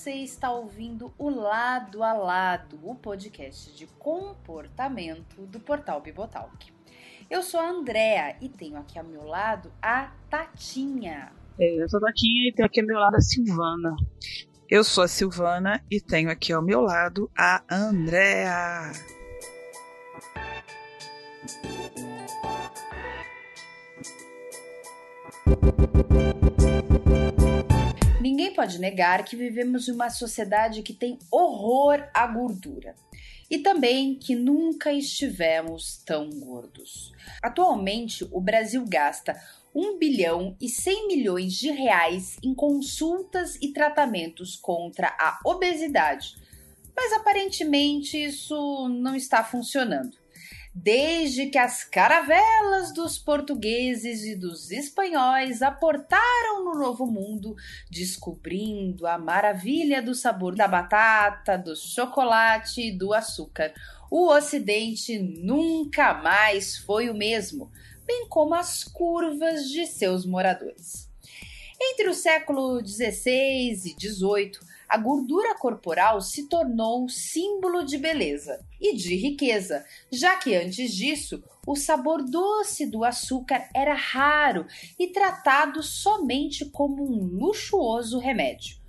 Você está ouvindo o Lado a Lado, o podcast de comportamento do portal Bibotalk. Eu sou a Andrea e tenho aqui ao meu lado a Tatinha. É, eu sou a Tatinha e tenho aqui ao meu lado a Silvana. Eu sou a Silvana e tenho aqui ao meu lado a Andrea. Ninguém pode negar que vivemos em uma sociedade que tem horror à gordura e também que nunca estivemos tão gordos. Atualmente, o Brasil gasta 1 bilhão e 100 milhões de reais em consultas e tratamentos contra a obesidade, mas aparentemente isso não está funcionando desde que as caravelas dos portugueses e dos espanhóis aportaram no Novo Mundo, descobrindo a maravilha do sabor da batata, do chocolate e do açúcar. O Ocidente nunca mais foi o mesmo, bem como as curvas de seus moradores. Entre o século XVI e XVIII, a gordura corporal se tornou símbolo de beleza e de riqueza, já que antes disso o sabor doce do açúcar era raro e tratado somente como um luxuoso remédio.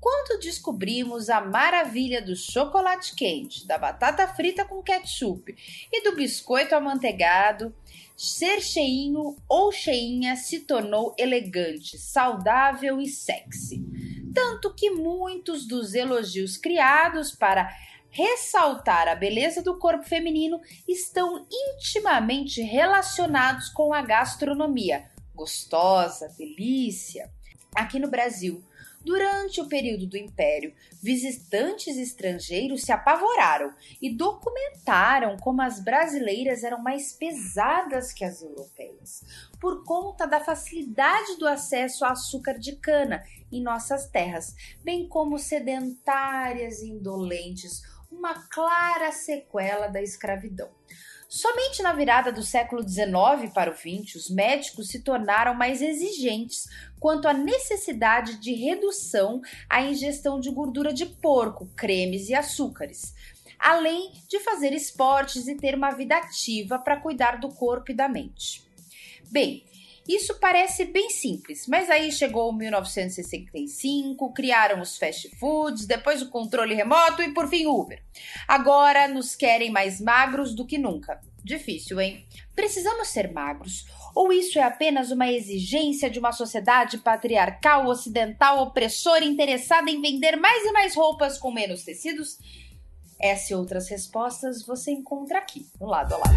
Quando descobrimos a maravilha do chocolate quente, da batata frita com ketchup e do biscoito amanteigado, ser cheinho ou cheinha se tornou elegante, saudável e sexy tanto que muitos dos elogios criados para ressaltar a beleza do corpo feminino estão intimamente relacionados com a gastronomia. Gostosa, delícia. Aqui no Brasil, Durante o período do Império, visitantes estrangeiros se apavoraram e documentaram como as brasileiras eram mais pesadas que as europeias, por conta da facilidade do acesso a açúcar de cana em nossas terras, bem como sedentárias e indolentes, uma clara sequela da escravidão. Somente na virada do século XIX para o XX, os médicos se tornaram mais exigentes quanto à necessidade de redução à ingestão de gordura de porco, cremes e açúcares, além de fazer esportes e ter uma vida ativa para cuidar do corpo e da mente. Bem, isso parece bem simples, mas aí chegou 1965, criaram os fast foods, depois o controle remoto e por fim Uber. Agora nos querem mais magros do que nunca. Difícil, hein? Precisamos ser magros? Ou isso é apenas uma exigência de uma sociedade patriarcal, ocidental, opressora, interessada em vender mais e mais roupas com menos tecidos? Essa e outras respostas você encontra aqui, no lado a lado.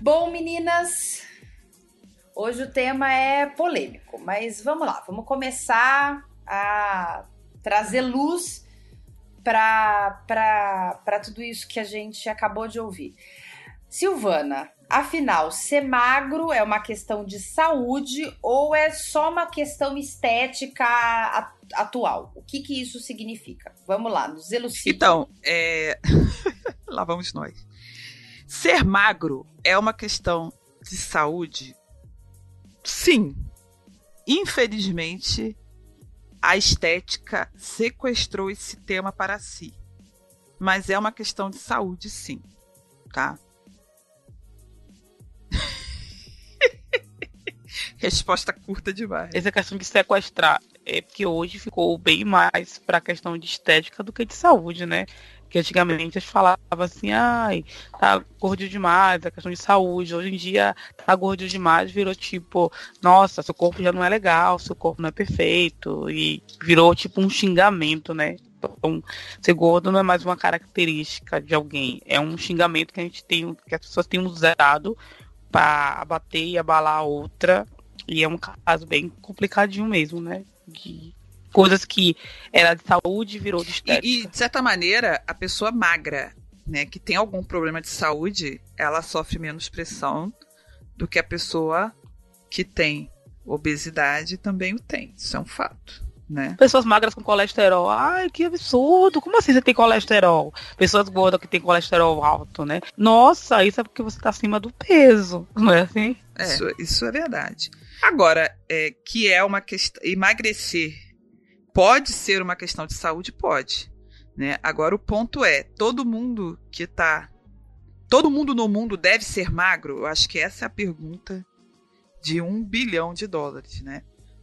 Bom, meninas, hoje o tema é polêmico, mas vamos lá, vamos começar a trazer luz para tudo isso que a gente acabou de ouvir. Silvana, afinal, ser magro é uma questão de saúde ou é só uma questão estética atual? O que, que isso significa? Vamos lá, nos elucida. Então, é... lá vamos nós. Ser magro é uma questão de saúde? Sim. Infelizmente, a estética sequestrou esse tema para si. Mas é uma questão de saúde, sim. Tá? Resposta curta demais. Essa questão de sequestrar é porque hoje ficou bem mais para a questão de estética do que de saúde, né? Que antigamente eles falavam assim, ai, tá gordo demais, a questão de saúde. Hoje em dia, tá gordo demais, virou tipo, nossa, seu corpo já não é legal, seu corpo não é perfeito. E virou tipo um xingamento, né? Então, ser gordo não é mais uma característica de alguém, é um xingamento que a gente tem, que as pessoas têm usado para abater e abalar a outra. E é um caso bem complicadinho mesmo, né? De coisas que era de saúde virou de estética. E, e, de certa maneira, a pessoa magra, né, que tem algum problema de saúde, ela sofre menos pressão do que a pessoa que tem Obesidade também o tem, isso é um fato. Né? Pessoas magras com colesterol. Ai, que absurdo. Como assim você tem colesterol? Pessoas gordas que têm colesterol alto, né? Nossa, isso é porque você está acima do peso, não é assim? É. Isso, isso é verdade. Agora, é, que é uma questão. Emagrecer pode ser uma questão de saúde? Pode. Né? Agora, o ponto é: todo mundo que está. Todo mundo no mundo deve ser magro? Eu acho que essa é a pergunta de um bilhão de dólares, né?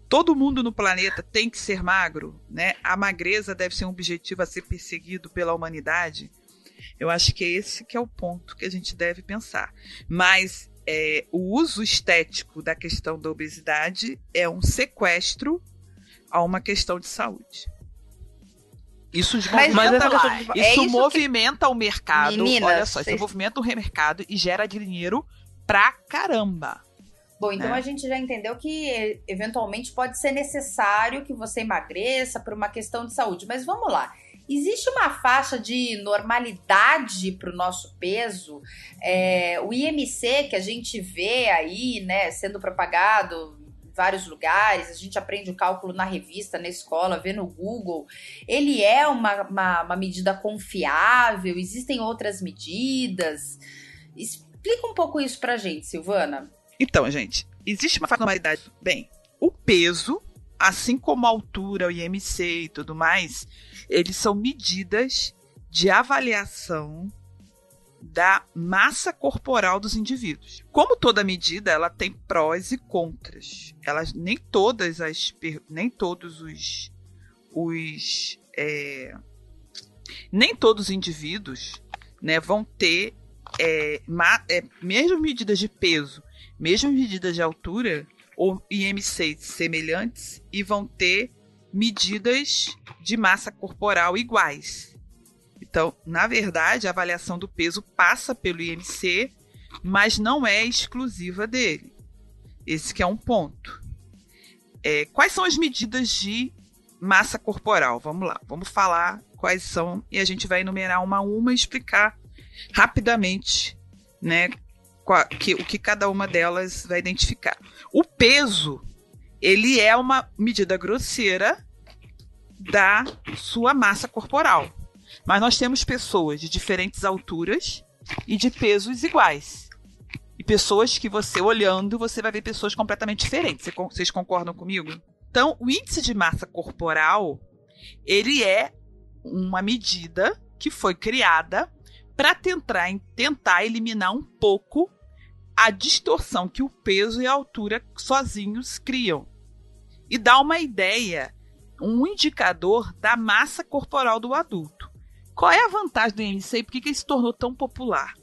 Todo mundo no planeta tem que ser magro, né? A magreza deve ser um objetivo a ser perseguido pela humanidade. Eu acho que é esse que é o ponto que a gente deve pensar. Mas é, o uso estético da questão da obesidade é um sequestro a uma questão de saúde. Isso, mas, mas isso, é isso movimenta que... o mercado. Meninas, olha só, vocês... isso movimenta o mercado e gera dinheiro pra caramba. Bom, então é. a gente já entendeu que eventualmente pode ser necessário que você emagreça por uma questão de saúde. Mas vamos lá. Existe uma faixa de normalidade para o nosso peso? É, o IMC que a gente vê aí, né, sendo propagado vários lugares, a gente aprende o cálculo na revista, na escola, vê no Google. Ele é uma, uma, uma medida confiável? Existem outras medidas? Explica um pouco isso para gente, Silvana. Então, gente, existe uma normalidade. Bem, o peso, assim como a altura, o IMC e tudo mais, eles são medidas de avaliação da massa corporal dos indivíduos. Como toda medida, ela tem prós e contras. Elas nem todas as nem todos os os é, nem todos os indivíduos né, vão ter é, ma, é, mesmo medidas de peso mesmas medidas de altura ou IMCs semelhantes e vão ter medidas de massa corporal iguais. Então, na verdade, a avaliação do peso passa pelo IMC, mas não é exclusiva dele. Esse que é um ponto. É, quais são as medidas de massa corporal? Vamos lá, vamos falar quais são e a gente vai enumerar uma a uma e explicar rapidamente né, que, o que cada uma delas vai identificar. O peso, ele é uma medida grosseira da sua massa corporal. Mas nós temos pessoas de diferentes alturas e de pesos iguais. E pessoas que você olhando, você vai ver pessoas completamente diferentes. Vocês concordam comigo? Então, o índice de massa corporal, ele é uma medida que foi criada para tentar, tentar eliminar um pouco a distorção que o peso e a altura sozinhos criam. E dá uma ideia, um indicador da massa corporal do adulto. Qual é a vantagem do IMC e por que ele se tornou tão popular?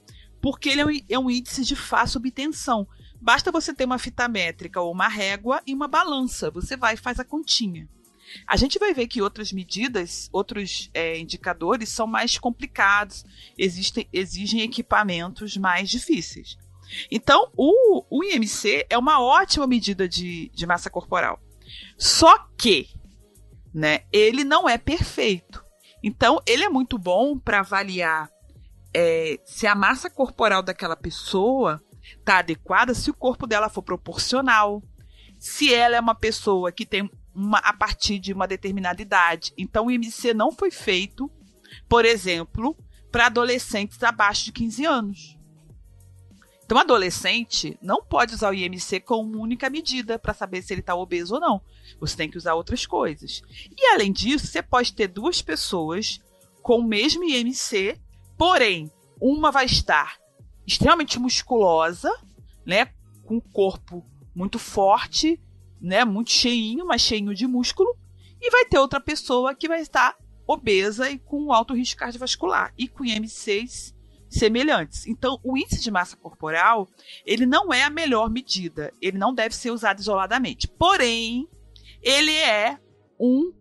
Porque ele é um, é um índice de fácil obtenção. Basta você ter uma fita métrica ou uma régua e uma balança. Você vai e faz a continha. A gente vai ver que outras medidas, outros é, indicadores são mais complicados, existem, exigem equipamentos mais difíceis. Então, o, o IMC é uma ótima medida de, de massa corporal. Só que, né, ele não é perfeito. Então, ele é muito bom para avaliar é, se a massa corporal daquela pessoa está adequada, se o corpo dela for proporcional, se ela é uma pessoa que tem uma a partir de uma determinada idade. Então, o IMC não foi feito, por exemplo, para adolescentes abaixo de 15 anos. Então, adolescente não pode usar o IMC como única medida para saber se ele está obeso ou não. Você tem que usar outras coisas. E além disso, você pode ter duas pessoas com o mesmo IMC, porém, uma vai estar extremamente musculosa, né, com o corpo muito forte, né, muito cheinho, mas cheinho de músculo, e vai ter outra pessoa que vai estar obesa e com alto risco cardiovascular e com IMCs semelhantes. Então, o índice de massa corporal, ele não é a melhor medida, ele não deve ser usado isoladamente. Porém, ele é um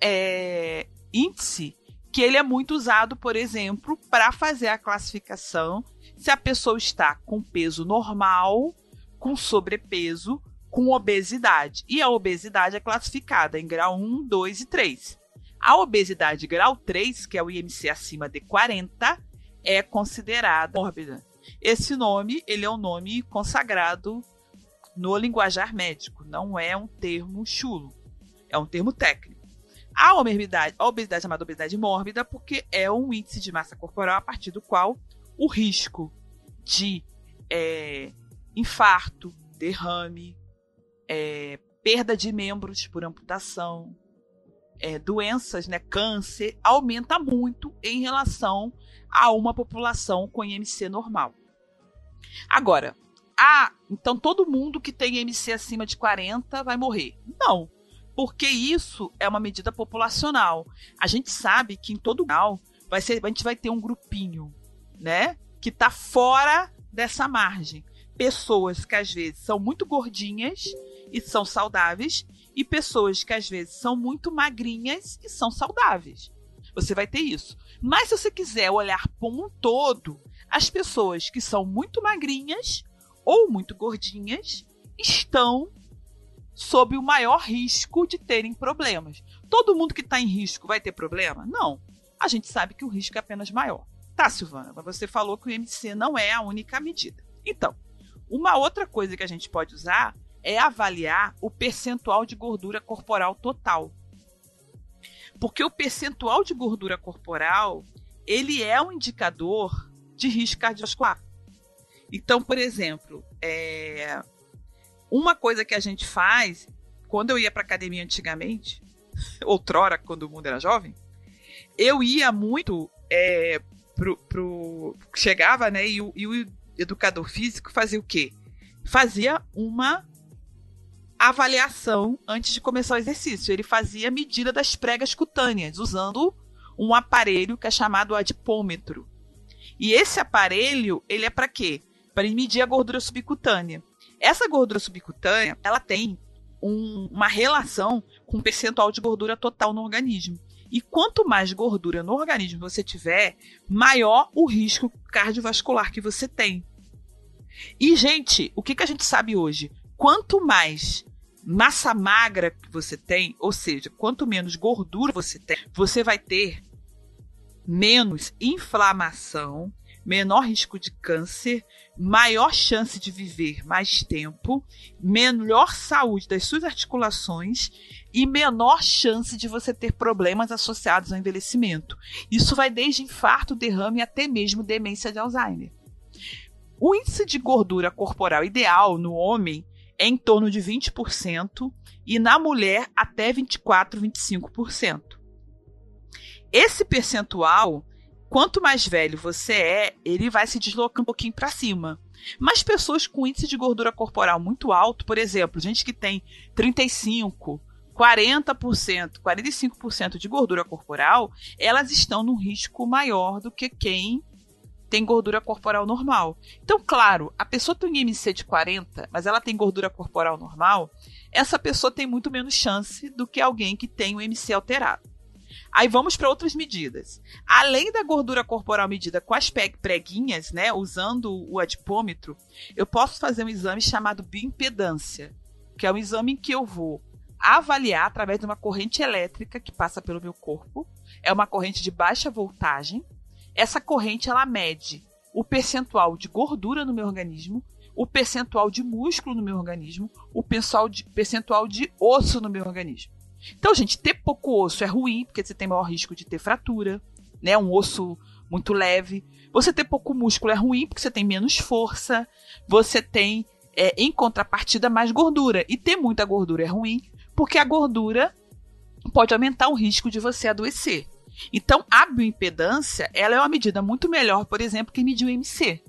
é, índice que ele é muito usado, por exemplo, para fazer a classificação se a pessoa está com peso normal, com sobrepeso, com obesidade. E a obesidade é classificada em grau 1, 2 e 3. A obesidade grau 3, que é o IMC acima de 40, é considerada mórbida. Esse nome, ele é um nome consagrado no linguajar médico, não é um termo chulo, é um termo técnico. A obesidade, a obesidade é chamada obesidade mórbida porque é um índice de massa corporal a partir do qual o risco de é, infarto, derrame, é, perda de membros por amputação, é, doenças, né, câncer, aumenta muito em relação a uma população com IMC normal. Agora, ah, então todo mundo que tem IMC acima de 40 vai morrer. Não, porque isso é uma medida populacional. A gente sabe que em todo grau vai ser, a gente vai ter um grupinho, né, que está fora dessa margem. Pessoas que às vezes são muito gordinhas e são saudáveis, e pessoas que às vezes são muito magrinhas e são saudáveis. Você vai ter isso. Mas se você quiser olhar como um todo, as pessoas que são muito magrinhas ou muito gordinhas estão sob o maior risco de terem problemas. Todo mundo que está em risco vai ter problema? Não. A gente sabe que o risco é apenas maior. Tá, Silvana, mas você falou que o IMC não é a única medida. Então, uma outra coisa que a gente pode usar é avaliar o percentual de gordura corporal total. Porque o percentual de gordura corporal, ele é um indicador de risco cardiovascular. Então, por exemplo, é... uma coisa que a gente faz, quando eu ia para academia antigamente, outrora, quando o mundo era jovem, eu ia muito é, pro, pro... chegava, né, e e o educador físico fazia o quê? Fazia uma avaliação antes de começar o exercício. Ele fazia a medida das pregas cutâneas, usando um aparelho que é chamado adipômetro. E esse aparelho, ele é para quê? Para medir a gordura subcutânea. Essa gordura subcutânea, ela tem um, uma relação com o percentual de gordura total no organismo. E quanto mais gordura no organismo você tiver, maior o risco cardiovascular que você tem. E, gente, o que, que a gente sabe hoje? Quanto mais massa magra que você tem, ou seja, quanto menos gordura você tem, você vai ter menos inflamação, menor risco de câncer, maior chance de viver mais tempo, melhor saúde das suas articulações e menor chance de você ter problemas associados ao envelhecimento. Isso vai desde infarto, derrame até mesmo demência de Alzheimer. O índice de gordura corporal ideal no homem em torno de 20% e na mulher até 24, 25%. Esse percentual, quanto mais velho você é, ele vai se deslocando um pouquinho para cima. Mas pessoas com índice de gordura corporal muito alto, por exemplo, gente que tem 35, 40%, 45% de gordura corporal, elas estão num risco maior do que quem tem gordura corporal normal. Então, claro, a pessoa tem um IMC de 40, mas ela tem gordura corporal normal, essa pessoa tem muito menos chance do que alguém que tem o um IMC alterado. Aí vamos para outras medidas. Além da gordura corporal medida com as preguinhas, né, usando o adipômetro, eu posso fazer um exame chamado bioimpedância, que é um exame em que eu vou avaliar através de uma corrente elétrica que passa pelo meu corpo. É uma corrente de baixa voltagem essa corrente ela mede o percentual de gordura no meu organismo, o percentual de músculo no meu organismo, o percentual de, osso no meu organismo. Então, gente, ter pouco osso é ruim, porque você tem maior risco de ter fratura, né? Um osso muito leve. Você ter pouco músculo é ruim, porque você tem menos força. Você tem, é, em contrapartida, mais gordura. E ter muita gordura é ruim, porque a gordura pode aumentar o risco de você adoecer. Então, a bioimpedância ela é uma medida muito melhor, por exemplo, que medir o IMC.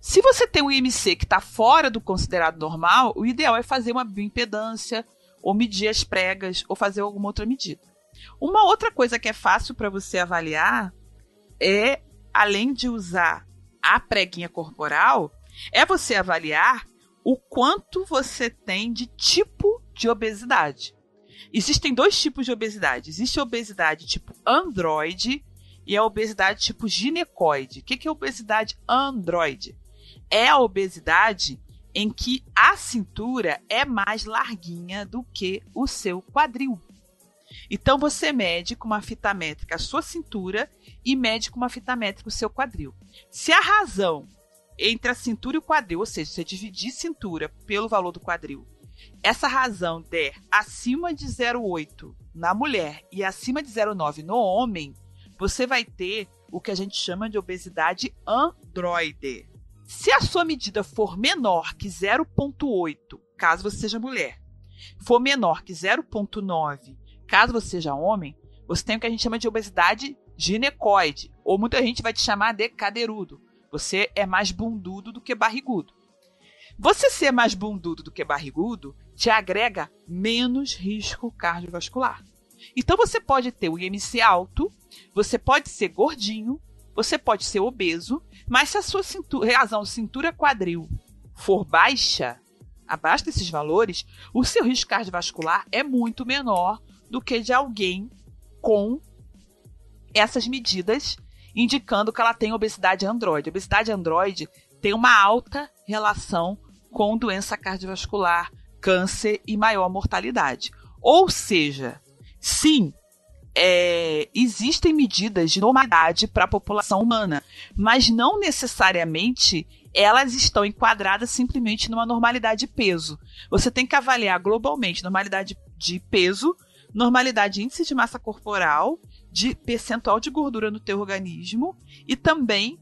Se você tem um IMC que está fora do considerado normal, o ideal é fazer uma bioimpedância, ou medir as pregas, ou fazer alguma outra medida. Uma outra coisa que é fácil para você avaliar é, além de usar a preguinha corporal, é você avaliar o quanto você tem de tipo de obesidade. Existem dois tipos de obesidade. Existe a obesidade tipo androide e a obesidade tipo ginecoide. O que é obesidade androide? É a obesidade em que a cintura é mais larguinha do que o seu quadril. Então você mede com uma fita métrica a sua cintura e mede com uma fita métrica o seu quadril. Se a razão entre a cintura e o quadril, ou seja, você dividir cintura pelo valor do quadril, essa razão der acima de 0,8 na mulher e acima de 0,9 no homem, você vai ter o que a gente chama de obesidade androide. Se a sua medida for menor que 0,8, caso você seja mulher, for menor que 0,9, caso você seja homem, você tem o que a gente chama de obesidade ginecoide, ou muita gente vai te chamar de cadeirudo. Você é mais bundudo do que barrigudo. Você ser mais bundudo do que barrigudo te agrega menos risco cardiovascular. Então você pode ter o IMC alto, você pode ser gordinho, você pode ser obeso, mas se a sua cintura, razão cintura quadril for baixa, abaixo desses valores, o seu risco cardiovascular é muito menor do que de alguém com essas medidas indicando que ela tem obesidade androide. A obesidade androide tem uma alta relação com doença cardiovascular, câncer e maior mortalidade. Ou seja, sim, é, existem medidas de normalidade para a população humana, mas não necessariamente elas estão enquadradas simplesmente numa normalidade de peso. Você tem que avaliar globalmente normalidade de peso, normalidade de índice de massa corporal, de percentual de gordura no teu organismo e também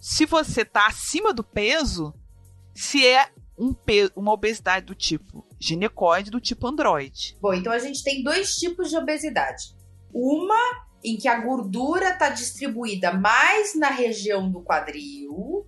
se você está acima do peso, se é um uma obesidade do tipo ginecoide, do tipo androide. Bom, então a gente tem dois tipos de obesidade. Uma em que a gordura está distribuída mais na região do quadril,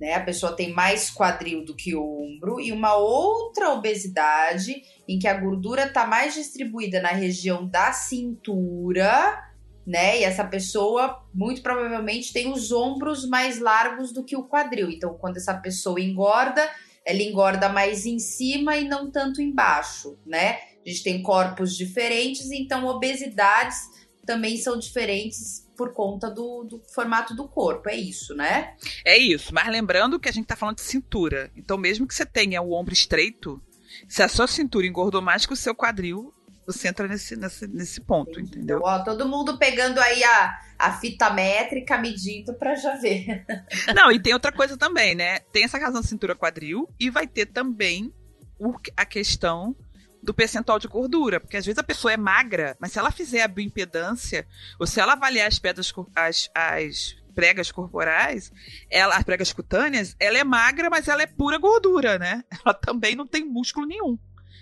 né? A pessoa tem mais quadril do que ombro, e uma outra obesidade em que a gordura está mais distribuída na região da cintura, né? E essa pessoa muito provavelmente tem os ombros mais largos do que o quadril. Então, quando essa pessoa engorda, ela engorda mais em cima e não tanto embaixo, né? A gente tem corpos diferentes, então obesidades também são diferentes por conta do, do, formato do corpo, é isso, né? É isso, mas lembrando que a gente tá falando de cintura. Então, mesmo que você tenha o ombro estreito, se a sua cintura engordou mais que o seu quadril, você entra nesse, nesse, nesse ponto, Entendi. entendeu? Ó, todo mundo pegando aí a, a fita métrica, medindo para já ver. Não, e tem outra coisa também, né? Tem essa razão cintura quadril e vai ter também o, a questão do percentual de gordura, porque às vezes a pessoa é magra, mas se ela fizer a bioimpedância, ou se ela avaliar as pedras, as, as pregas corporais, ela, as pregas cutâneas, ela é magra, mas ela é pura gordura, né? Ela também não tem músculo nenhum.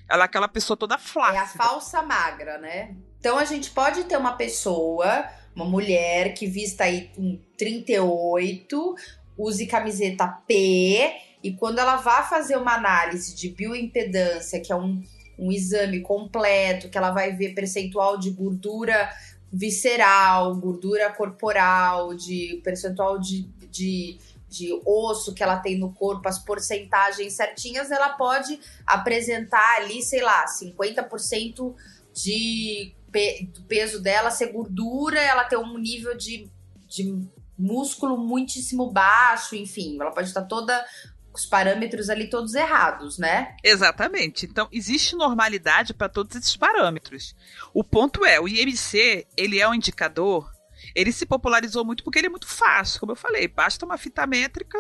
Ela é aquela pessoa toda flácida. É a falsa magra, né? Então a gente pode ter uma pessoa, uma mulher que vista aí um 38, use camiseta P, e quando ela vá fazer uma análise de bioimpedância, que é um, um exame completo, que ela vai ver percentual de gordura visceral, gordura corporal, de percentual de, de de osso que ela tem no corpo, as porcentagens certinhas, ela pode apresentar ali, sei lá, 50% de pe do peso dela ser gordura, ela ter um nível de, de músculo muitíssimo baixo, enfim, ela pode estar toda os parâmetros ali todos errados, né? Exatamente. Então, existe normalidade para todos esses parâmetros. O ponto é, o IMC, ele é um indicador ele se popularizou muito porque ele é muito fácil, como eu falei. Basta uma fita métrica,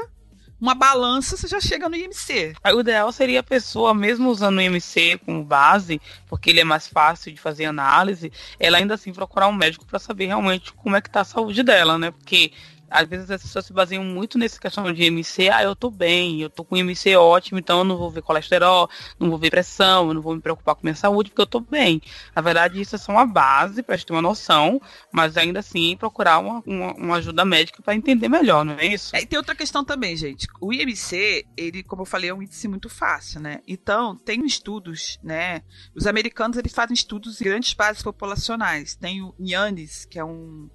uma balança, você já chega no IMC. O ideal seria a pessoa, mesmo usando o IMC como base, porque ele é mais fácil de fazer análise, ela ainda assim procurar um médico para saber realmente como é que tá a saúde dela, né? Porque às vezes as pessoas se baseiam muito nessa questão de IMC, ah, eu tô bem, eu tô com IMC ótimo, então eu não vou ver colesterol, não vou ver pressão, eu não vou me preocupar com minha saúde, porque eu tô bem. Na verdade, isso é só uma base para gente ter uma noção, mas ainda assim procurar uma, uma, uma ajuda médica para entender melhor, não é isso? É, e tem outra questão também, gente. O IMC, ele, como eu falei, é um índice muito fácil, né? Então, tem estudos, né? Os americanos, eles fazem estudos em grandes bases populacionais. Tem o IANIS, que é um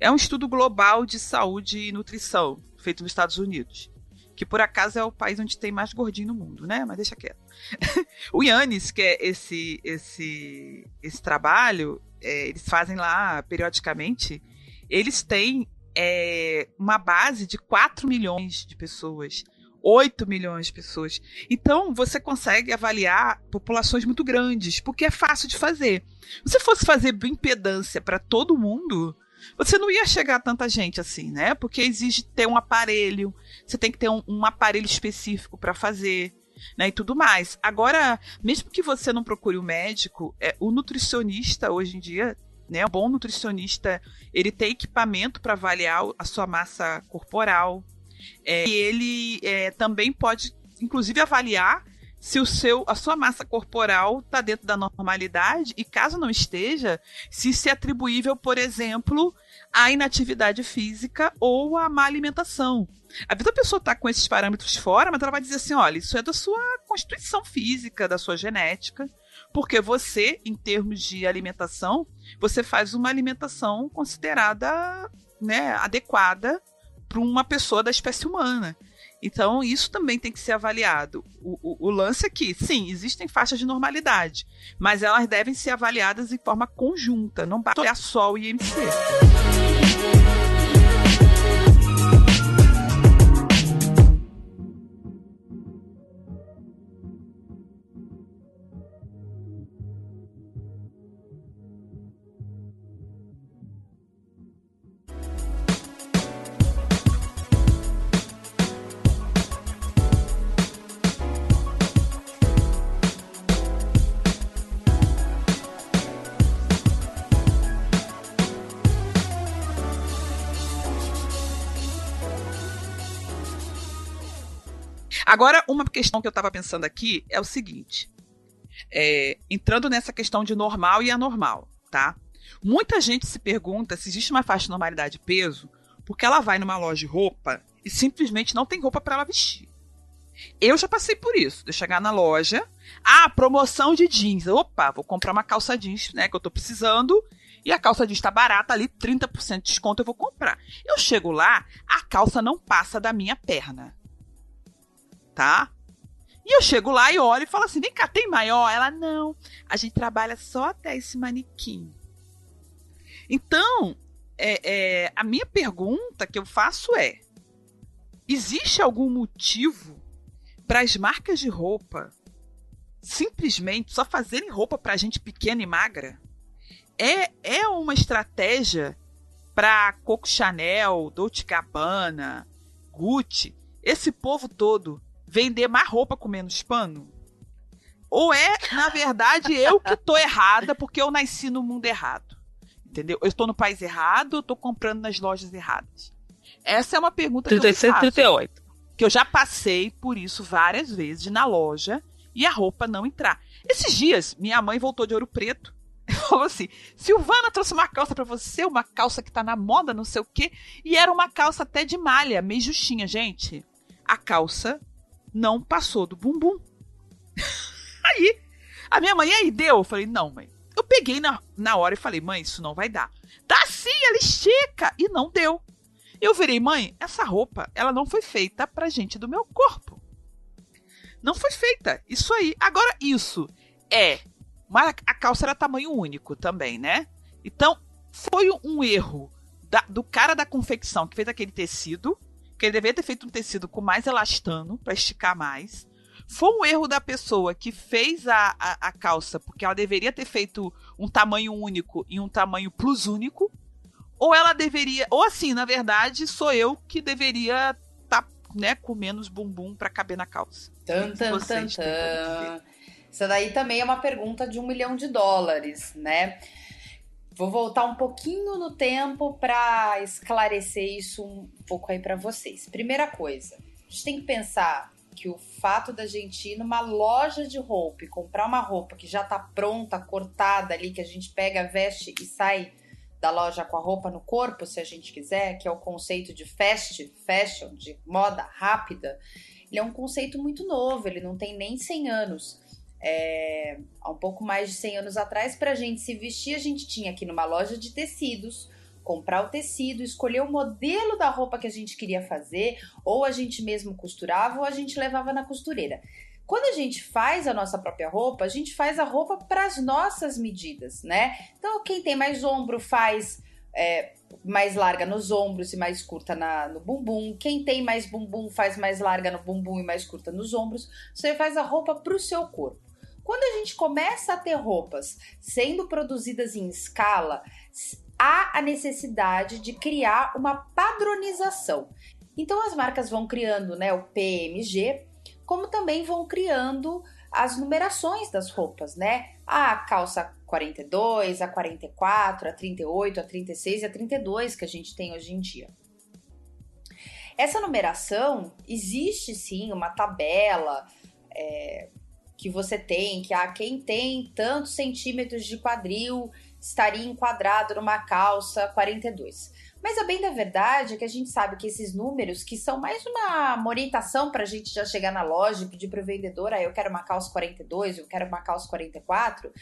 é um estudo global de saúde e nutrição, feito nos Estados Unidos. Que por acaso é o país onde tem mais gordinho no mundo, né? Mas deixa quieto. o Yannis, que é esse, esse, esse trabalho, é, eles fazem lá periodicamente, eles têm é, uma base de 4 milhões de pessoas 8 milhões de pessoas. Então, você consegue avaliar populações muito grandes, porque é fácil de fazer. Se fosse fazer bioimpedância para todo mundo, você não ia chegar a tanta gente assim, né? Porque exige ter um aparelho, você tem que ter um, um aparelho específico para fazer. Né, e tudo mais. Agora, mesmo que você não procure o um médico, é, o nutricionista hoje em dia, né, um bom nutricionista, ele tem equipamento para avaliar a sua massa corporal, é, e ele é, também pode, inclusive, avaliar se o seu, a sua massa corporal está dentro da normalidade e, caso não esteja, se isso é atribuível, por exemplo, à inatividade física ou à má alimentação. A vida da pessoa está com esses parâmetros fora, mas ela vai dizer assim: olha, isso é da sua constituição física, da sua genética, porque você, em termos de alimentação, você faz uma alimentação considerada né, adequada para uma pessoa da espécie humana. Então, isso também tem que ser avaliado. O, o, o, lance é que, sim, existem faixas de normalidade, mas elas devem ser avaliadas de forma conjunta, não basta olhar só o IMC. Agora, uma questão que eu estava pensando aqui é o seguinte: é, entrando nessa questão de normal e anormal, tá? Muita gente se pergunta se existe uma faixa de normalidade de peso porque ela vai numa loja de roupa e simplesmente não tem roupa para ela vestir. Eu já passei por isso, de chegar na loja, ah, promoção de jeans. Opa, vou comprar uma calça jeans, né, que eu tô precisando, e a calça jeans tá barata ali, 30% de desconto, eu vou comprar. Eu chego lá, a calça não passa da minha perna tá? E eu chego lá e olho e falo assim: vem cá, tem maior? Ela, não. A gente trabalha só até esse manequim. Então, é, é, a minha pergunta que eu faço é: existe algum motivo para as marcas de roupa simplesmente só fazerem roupa para gente pequena e magra? É, é uma estratégia para Coco Chanel, Dolce Gabbana, Gucci, esse povo todo vender mais roupa com menos pano? Ou é, na verdade, eu que tô errada porque eu nasci no mundo errado? Entendeu? Eu estou no país errado, eu tô comprando nas lojas erradas. Essa é uma pergunta 36, que eu faço. 38. Que eu já passei por isso várias vezes na loja e a roupa não entrar. Esses dias, minha mãe voltou de Ouro Preto e falou assim: Silvana trouxe uma calça para você, uma calça que tá na moda, não sei o quê. E era uma calça até de malha, meio justinha, gente. A calça não passou do bumbum. aí, a minha mãe aí deu. Eu falei, não, mãe. Eu peguei na, na hora e falei, mãe, isso não vai dar. Dá sim, ela estica. E não deu. Eu virei, mãe, essa roupa, ela não foi feita pra gente do meu corpo. Não foi feita. Isso aí. Agora, isso é. Mas a calça era tamanho único também, né? Então, foi um erro da, do cara da confecção que fez aquele tecido porque ele deveria ter feito um tecido com mais elastano para esticar mais. Foi um erro da pessoa que fez a, a, a, calça, porque ela deveria ter feito um tamanho único e um tamanho plus único. Ou ela deveria. Ou assim, na verdade, sou eu que deveria estar tá, né, com menos bumbum para caber na calça. Tan, tan, tan, tan. Isso daí também é uma pergunta de um milhão de dólares, né? Vou voltar um pouquinho no tempo para esclarecer isso um pouco aí para vocês. Primeira coisa, a gente tem que pensar que o fato da gente ir numa loja de roupa e comprar uma roupa que já tá pronta, cortada ali, que a gente pega, veste e sai da loja com a roupa no corpo, se a gente quiser, que é o conceito de fast fashion, de moda rápida, ele é um conceito muito novo, ele não tem nem 100 anos é, há um pouco mais de 100 anos atrás, para a gente se vestir, a gente tinha aqui numa loja de tecidos, comprar o tecido, escolher o modelo da roupa que a gente queria fazer, ou a gente mesmo costurava, ou a gente levava na costureira. Quando a gente faz a nossa própria roupa, a gente faz a roupa para as nossas medidas, né? Então, quem tem mais ombro faz é, mais larga nos ombros e mais curta na, no bumbum. Quem tem mais bumbum faz mais larga no bumbum e mais curta nos ombros. Você faz a roupa para o seu corpo. Quando a gente começa a ter roupas sendo produzidas em escala, há a necessidade de criar uma padronização. Então as marcas vão criando né, o PMG, como também vão criando as numerações das roupas, né? A calça 42, a 44, a 38, a 36 e a 32 que a gente tem hoje em dia. Essa numeração existe sim uma tabela é, que você tem, que a quem tem tantos centímetros de quadril estaria enquadrado numa calça 42. Mas a bem da verdade é que a gente sabe que esses números, que são mais uma, uma orientação para a gente já chegar na loja e pedir para o vendedor, ah, eu quero uma calça 42, eu quero uma calça 44,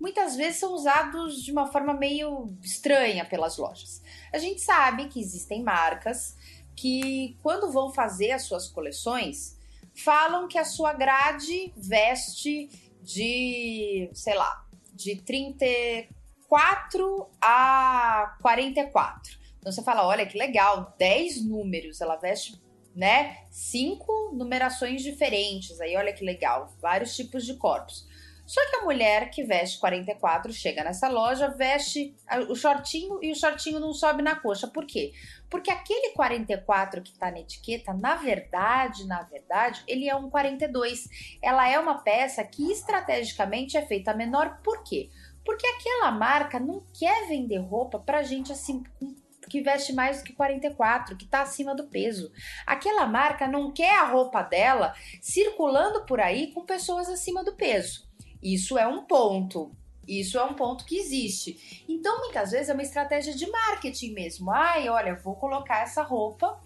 muitas vezes são usados de uma forma meio estranha pelas lojas. A gente sabe que existem marcas que, quando vão fazer as suas coleções, falam que a sua grade veste de, sei lá, de 34 a 44. Então você fala, olha que legal, 10 números, ela veste, né, cinco numerações diferentes. Aí olha que legal, vários tipos de corpos. Só que a mulher que veste 44 chega nessa loja, veste o shortinho e o shortinho não sobe na coxa. Por quê? Porque aquele 44 que tá na etiqueta, na verdade, na verdade, ele é um 42. Ela é uma peça que estrategicamente é feita menor. Por quê? Porque aquela marca não quer vender roupa pra gente assim que veste mais do que 44, que está acima do peso. Aquela marca não quer a roupa dela circulando por aí com pessoas acima do peso. Isso é um ponto. Isso é um ponto que existe. Então, muitas vezes é uma estratégia de marketing mesmo. Ai, olha, vou colocar essa roupa,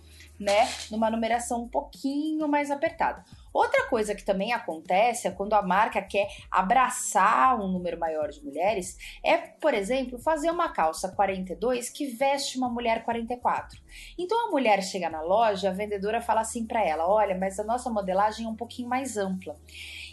né, numa numeração um pouquinho mais apertada. Outra coisa que também acontece é quando a marca quer abraçar um número maior de mulheres, é, por exemplo, fazer uma calça 42 que veste uma mulher 44. Então a mulher chega na loja, a vendedora fala assim para ela: "Olha, mas a nossa modelagem é um pouquinho mais ampla".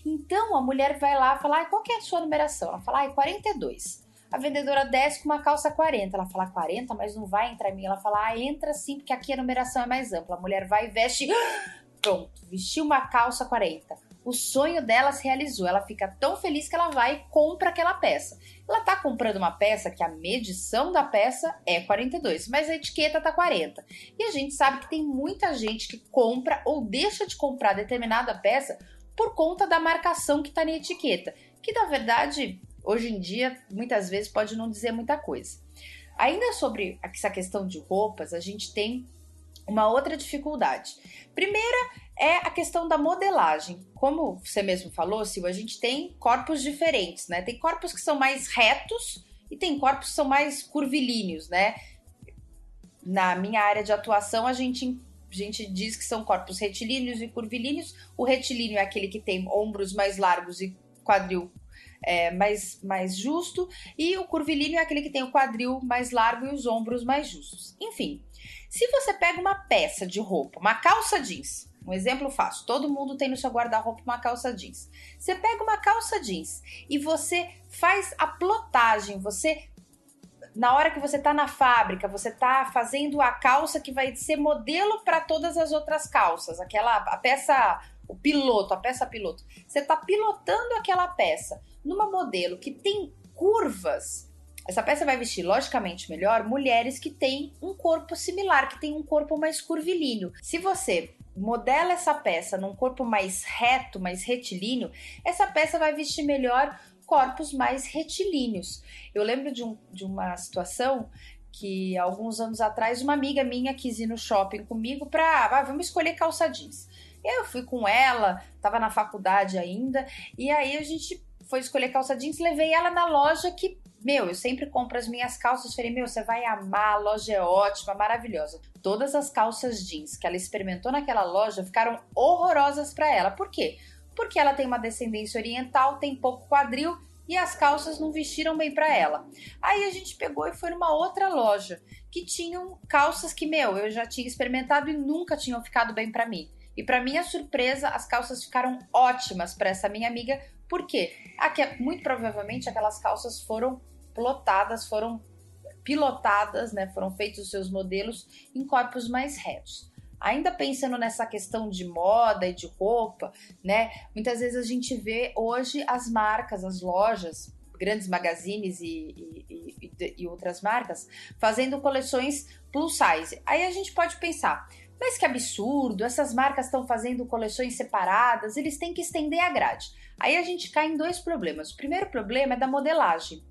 Então a mulher vai lá fala: ah, "Qual que é a sua numeração?". Ela fala: "Ah, 42". A vendedora desce com uma calça 40. Ela fala 40, mas não vai entrar em mim. Ela fala: "Ah, entra sim, porque aqui a numeração é mais ampla". A mulher vai e veste Pronto, vestiu uma calça 40. O sonho dela se realizou. Ela fica tão feliz que ela vai e compra aquela peça. Ela tá comprando uma peça que a medição da peça é 42, mas a etiqueta tá 40. E a gente sabe que tem muita gente que compra ou deixa de comprar determinada peça por conta da marcação que tá na etiqueta, que na verdade, hoje em dia, muitas vezes pode não dizer muita coisa. Ainda sobre essa questão de roupas, a gente tem uma outra dificuldade. Primeira é a questão da modelagem. Como você mesmo falou, Silvia, a gente tem corpos diferentes, né? Tem corpos que são mais retos e tem corpos que são mais curvilíneos, né? Na minha área de atuação, a gente, a gente diz que são corpos retilíneos e curvilíneos. O retilíneo é aquele que tem ombros mais largos e quadril é, mais, mais justo, e o curvilíneo é aquele que tem o quadril mais largo e os ombros mais justos. Enfim, se você pega uma peça de roupa, uma calça jeans, um exemplo fácil, todo mundo tem no seu guarda-roupa uma calça jeans. Você pega uma calça jeans e você faz a plotagem, você na hora que você está na fábrica, você está fazendo a calça que vai ser modelo para todas as outras calças, aquela a peça, o piloto, a peça piloto. Você está pilotando aquela peça numa modelo que tem curvas essa peça vai vestir, logicamente, melhor mulheres que têm um corpo similar, que têm um corpo mais curvilíneo. Se você modela essa peça num corpo mais reto, mais retilíneo, essa peça vai vestir melhor corpos mais retilíneos. Eu lembro de, um, de uma situação que alguns anos atrás uma amiga minha quis ir no shopping comigo para, ah, vamos escolher calça jeans. Eu fui com ela, tava na faculdade ainda, e aí a gente foi escolher calça jeans, levei ela na loja que meu, eu sempre compro as minhas calças. Falei, meu, você vai amar, a loja é ótima, maravilhosa. Todas as calças jeans que ela experimentou naquela loja ficaram horrorosas para ela. Por quê? Porque ela tem uma descendência oriental, tem pouco quadril e as calças não vestiram bem para ela. Aí a gente pegou e foi numa outra loja que tinham calças que, meu, eu já tinha experimentado e nunca tinham ficado bem para mim. E para minha surpresa, as calças ficaram ótimas para essa minha amiga, por quê? Aqui, muito provavelmente aquelas calças foram plotadas, foram pilotadas, né, foram feitos os seus modelos em corpos mais retos. Ainda pensando nessa questão de moda e de roupa, né? Muitas vezes a gente vê hoje as marcas, as lojas, grandes magazines e, e, e, e outras marcas fazendo coleções plus size. Aí a gente pode pensar, mas que absurdo, essas marcas estão fazendo coleções separadas, eles têm que estender a grade. Aí a gente cai em dois problemas. O primeiro problema é da modelagem.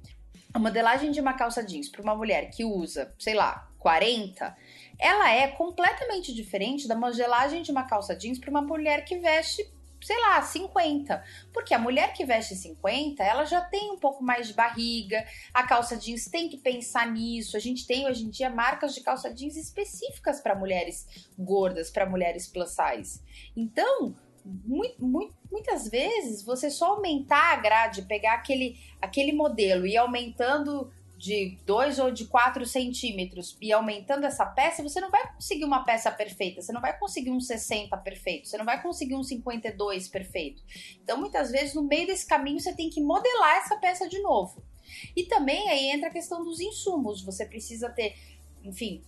A modelagem de uma calça jeans para uma mulher que usa, sei lá, 40, ela é completamente diferente da modelagem de uma calça jeans para uma mulher que veste sei lá, 50. Porque a mulher que veste 50, ela já tem um pouco mais de barriga, a calça jeans tem que pensar nisso. A gente tem hoje em dia marcas de calça jeans específicas para mulheres gordas, para mulheres plus size. Então, muito, muito, muitas vezes você só aumentar a grade, pegar aquele, aquele modelo e aumentando de 2 ou de 4 centímetros e aumentando essa peça, você não vai conseguir uma peça perfeita, você não vai conseguir um 60 perfeito, você não vai conseguir um 52 perfeito. Então, muitas vezes, no meio desse caminho, você tem que modelar essa peça de novo. E também aí entra a questão dos insumos, você precisa ter, enfim,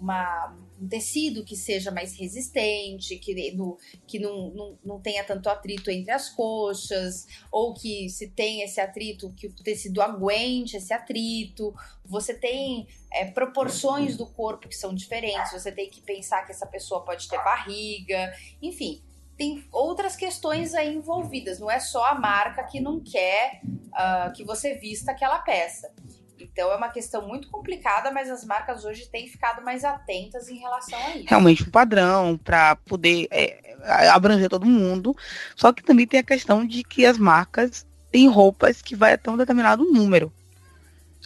uma, um tecido que seja mais resistente, que, no, que não, não, não tenha tanto atrito entre as coxas, ou que se tem esse atrito, que o tecido aguente esse atrito. Você tem é, proporções do corpo que são diferentes, você tem que pensar que essa pessoa pode ter barriga, enfim. Tem outras questões aí envolvidas, não é só a marca que não quer uh, que você vista aquela peça. Então é uma questão muito complicada, mas as marcas hoje têm ficado mais atentas em relação a isso. Realmente um padrão para poder é, abranger todo mundo. Só que também tem a questão de que as marcas têm roupas que vai até um determinado número.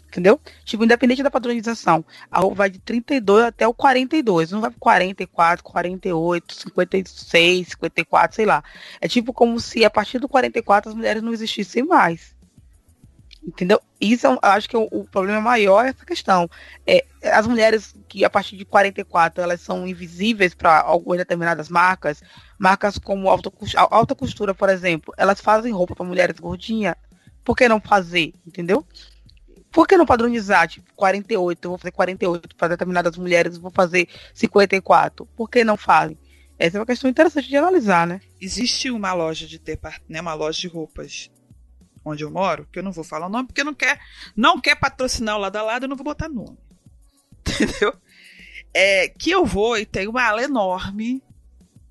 Entendeu? Tipo, independente da padronização, a roupa vai de 32 até o 42. Não vai para 44, 48, 56, 54, sei lá. É tipo como se a partir do 44 as mulheres não existissem mais. Entendeu? Isso é, eu acho que o, o, problema maior é essa questão. É, as mulheres que a partir de 44 elas são invisíveis para algumas determinadas marcas, marcas como alta, alta costura, por exemplo, elas fazem roupa para mulheres gordinhas. Por que não fazer? Entendeu? Por que não padronizar, tipo, 48, eu vou fazer 48 para determinadas mulheres, eu vou fazer 54? Por que não fazem? Essa é uma questão interessante de analisar, né? Existe uma loja de ter, né, uma loja de roupas onde eu moro, que eu não vou falar o nome, porque não quer, não quer patrocinar o lado a lado, eu não vou botar nome. Entendeu? É, que eu vou e tem uma ala enorme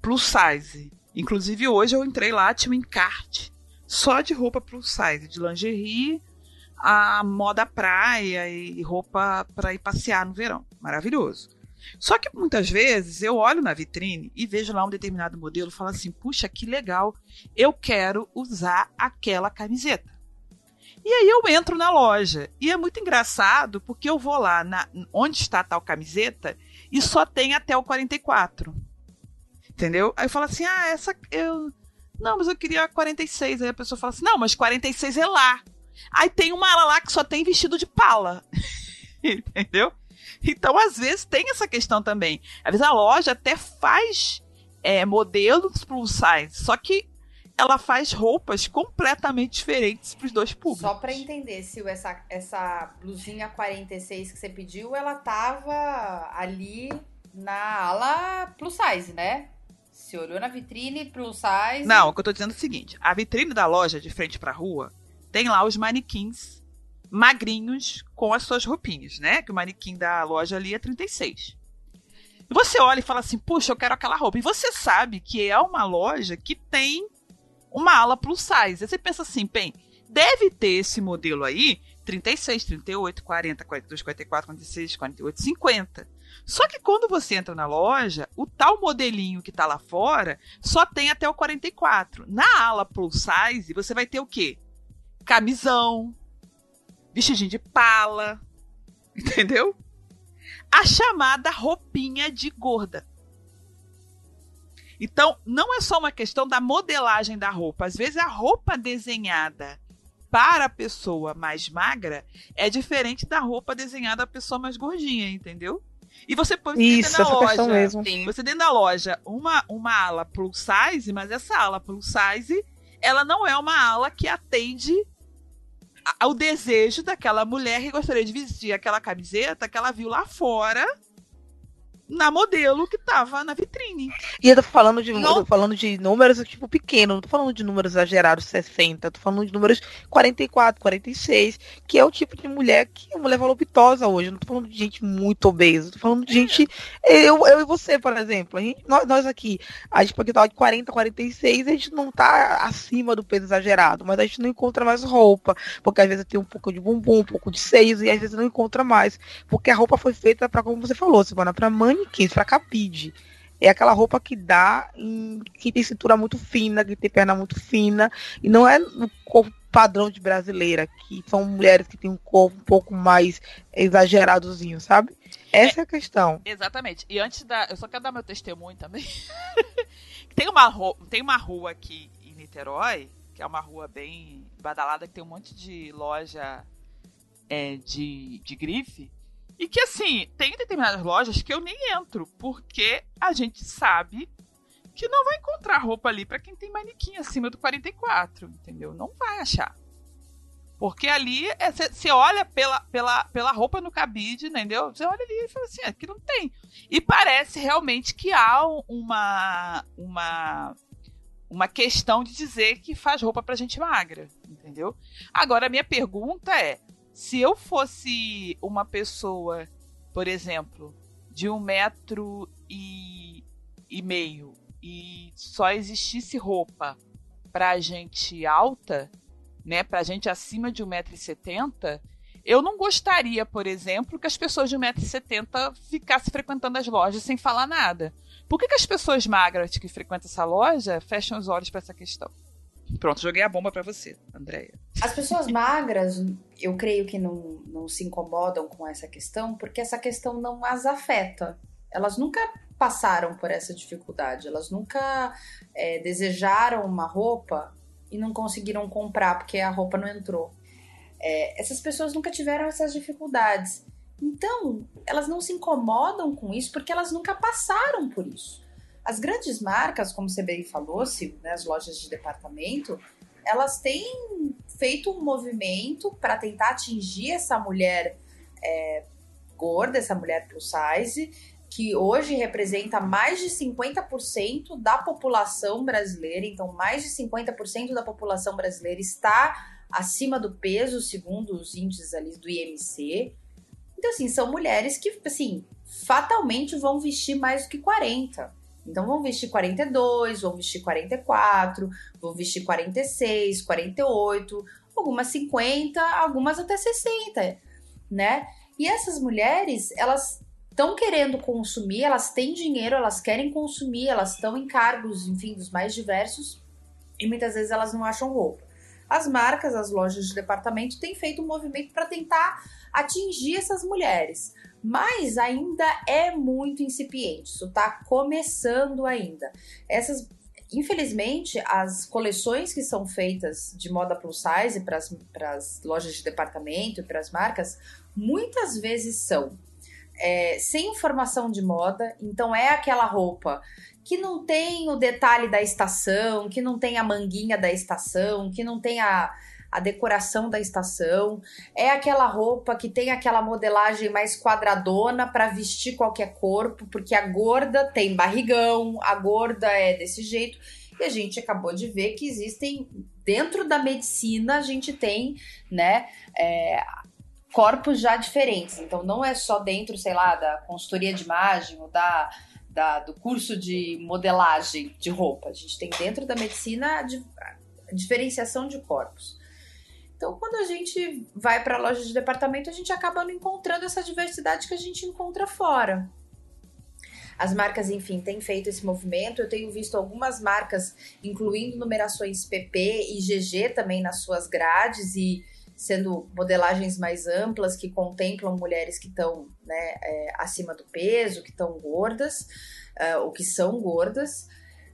plus size. Inclusive hoje eu entrei lá, tinha um encarte só de roupa plus size, de lingerie, a moda praia e roupa para ir passear no verão. Maravilhoso. Só que muitas vezes eu olho na vitrine e vejo lá um determinado modelo e falo assim: puxa, que legal, eu quero usar aquela camiseta. E aí eu entro na loja. E é muito engraçado porque eu vou lá na, onde está tal camiseta e só tem até o 44. Entendeu? Aí eu falo assim: ah, essa. Eu... Não, mas eu queria a 46. Aí a pessoa fala assim: não, mas 46 é lá. Aí tem uma lá que só tem vestido de pala. Entendeu? Então, às vezes, tem essa questão também. Às vezes a loja até faz é, modelos plus size, só que ela faz roupas completamente diferentes para os dois públicos. Só para entender, se essa, essa blusinha 46 que você pediu, ela tava ali na ala plus size, né? Você olhou na vitrine plus size. Não, o que eu tô dizendo é o seguinte: a vitrine da loja de frente para a rua tem lá os manequins magrinhos com as suas roupinhas, né? Que o manequim da loja ali é 36. E você olha e fala assim: puxa, eu quero aquela roupa. E você sabe que é uma loja que tem uma ala plus size. Aí você pensa assim, bem, deve ter esse modelo aí 36, 38, 40, 42, 44, 46, 48, 50. Só que quando você entra na loja, o tal modelinho que está lá fora só tem até o 44. Na ala plus size, você vai ter o quê? Camisão, vestidinho de pala, entendeu? A chamada roupinha de gorda. Então, não é só uma questão da modelagem da roupa. Às vezes, a roupa desenhada para a pessoa mais magra é diferente da roupa desenhada para a pessoa mais gordinha, entendeu? E você pode Isso, dentro da loja, mesmo. você dentro da loja uma, uma ala plus size, mas essa ala plus size, ela não é uma ala que atende o desejo daquela mulher que gostaria de vestir aquela camiseta que ela viu lá fora na modelo que tava na vitrine. E eu tô falando de, não... falando de números, tipo, pequeno, não tô falando de números exagerados, 60, tô falando de números 44, 46, que é o tipo de mulher que é mulher voluptuosa hoje. Não tô falando de gente muito obesa, tô falando de gente. Eu, eu e você, por exemplo. A gente, nós, nós aqui, a gente pode estar de 40, 46, a gente não tá acima do peso exagerado, mas a gente não encontra mais roupa, porque às vezes tem um pouco de bumbum, um pouco de seios, e às vezes não encontra mais. Porque a roupa foi feita para, como você falou, Silvana, pra mãe manequins, para cabide. É aquela roupa que dá em que tem cintura muito fina, que tem perna muito fina, e não é o corpo padrão de brasileira, que são mulheres que têm um corpo um pouco mais exageradozinho, sabe? Essa é, é a questão. Exatamente. E antes da. Eu só quero dar meu testemunho também. tem, uma rua, tem uma rua aqui em Niterói, que é uma rua bem badalada, que tem um monte de loja é, de, de grife. E que assim, tem determinadas lojas que eu nem entro, porque a gente sabe que não vai encontrar roupa ali para quem tem manequim acima do 44, entendeu? Não vai achar. Porque ali você é, olha pela, pela, pela roupa no cabide, entendeu? Você olha ali e fala assim, aqui não tem. E parece realmente que há uma uma uma questão de dizer que faz roupa pra gente magra, entendeu? Agora a minha pergunta é: se eu fosse uma pessoa, por exemplo, de um metro e, e meio e só existisse roupa pra gente alta, né, pra gente acima de 1,70m, eu não gostaria, por exemplo, que as pessoas de 1,70m ficassem frequentando as lojas sem falar nada. Por que, que as pessoas magras que frequentam essa loja fecham os olhos para essa questão? Pronto, joguei a bomba para você, Andréia. As pessoas magras, eu creio que não, não se incomodam com essa questão, porque essa questão não as afeta. Elas nunca passaram por essa dificuldade, elas nunca é, desejaram uma roupa e não conseguiram comprar porque a roupa não entrou. É, essas pessoas nunca tiveram essas dificuldades. Então, elas não se incomodam com isso porque elas nunca passaram por isso. As grandes marcas, como você bem falou, se, né, as lojas de departamento, elas têm feito um movimento para tentar atingir essa mulher é, gorda, essa mulher plus size, que hoje representa mais de 50% da população brasileira. Então, mais de 50% da população brasileira está acima do peso, segundo os índices ali do IMC. Então, assim, são mulheres que, assim, fatalmente vão vestir mais do que 40. Então vão vestir 42, vão vestir 44, vão vestir 46, 48, algumas 50, algumas até 60, né? E essas mulheres, elas estão querendo consumir, elas têm dinheiro, elas querem consumir, elas estão em cargos, enfim, dos mais diversos, e muitas vezes elas não acham roupa. As marcas, as lojas de departamento têm feito um movimento para tentar atingir essas mulheres mas ainda é muito incipiente. Isso está começando ainda. Essas, infelizmente, as coleções que são feitas de moda plus size para as lojas de departamento e para as marcas, muitas vezes são é, sem informação de moda, então é aquela roupa que não tem o detalhe da estação, que não tem a manguinha da estação, que não tem a, a decoração da estação, é aquela roupa que tem aquela modelagem mais quadradona para vestir qualquer corpo, porque a gorda tem barrigão, a gorda é desse jeito. E a gente acabou de ver que existem dentro da medicina a gente tem, né, é, corpos já diferentes. Então não é só dentro, sei lá, da consultoria de imagem ou da, da do curso de modelagem de roupa. A gente tem dentro da medicina a diferenciação de corpos. Então, quando a gente vai para a loja de departamento, a gente acaba não encontrando essa diversidade que a gente encontra fora. As marcas, enfim, têm feito esse movimento. Eu tenho visto algumas marcas incluindo numerações PP e GG também nas suas grades e sendo modelagens mais amplas que contemplam mulheres que estão né, é, acima do peso, que estão gordas, uh, ou que são gordas.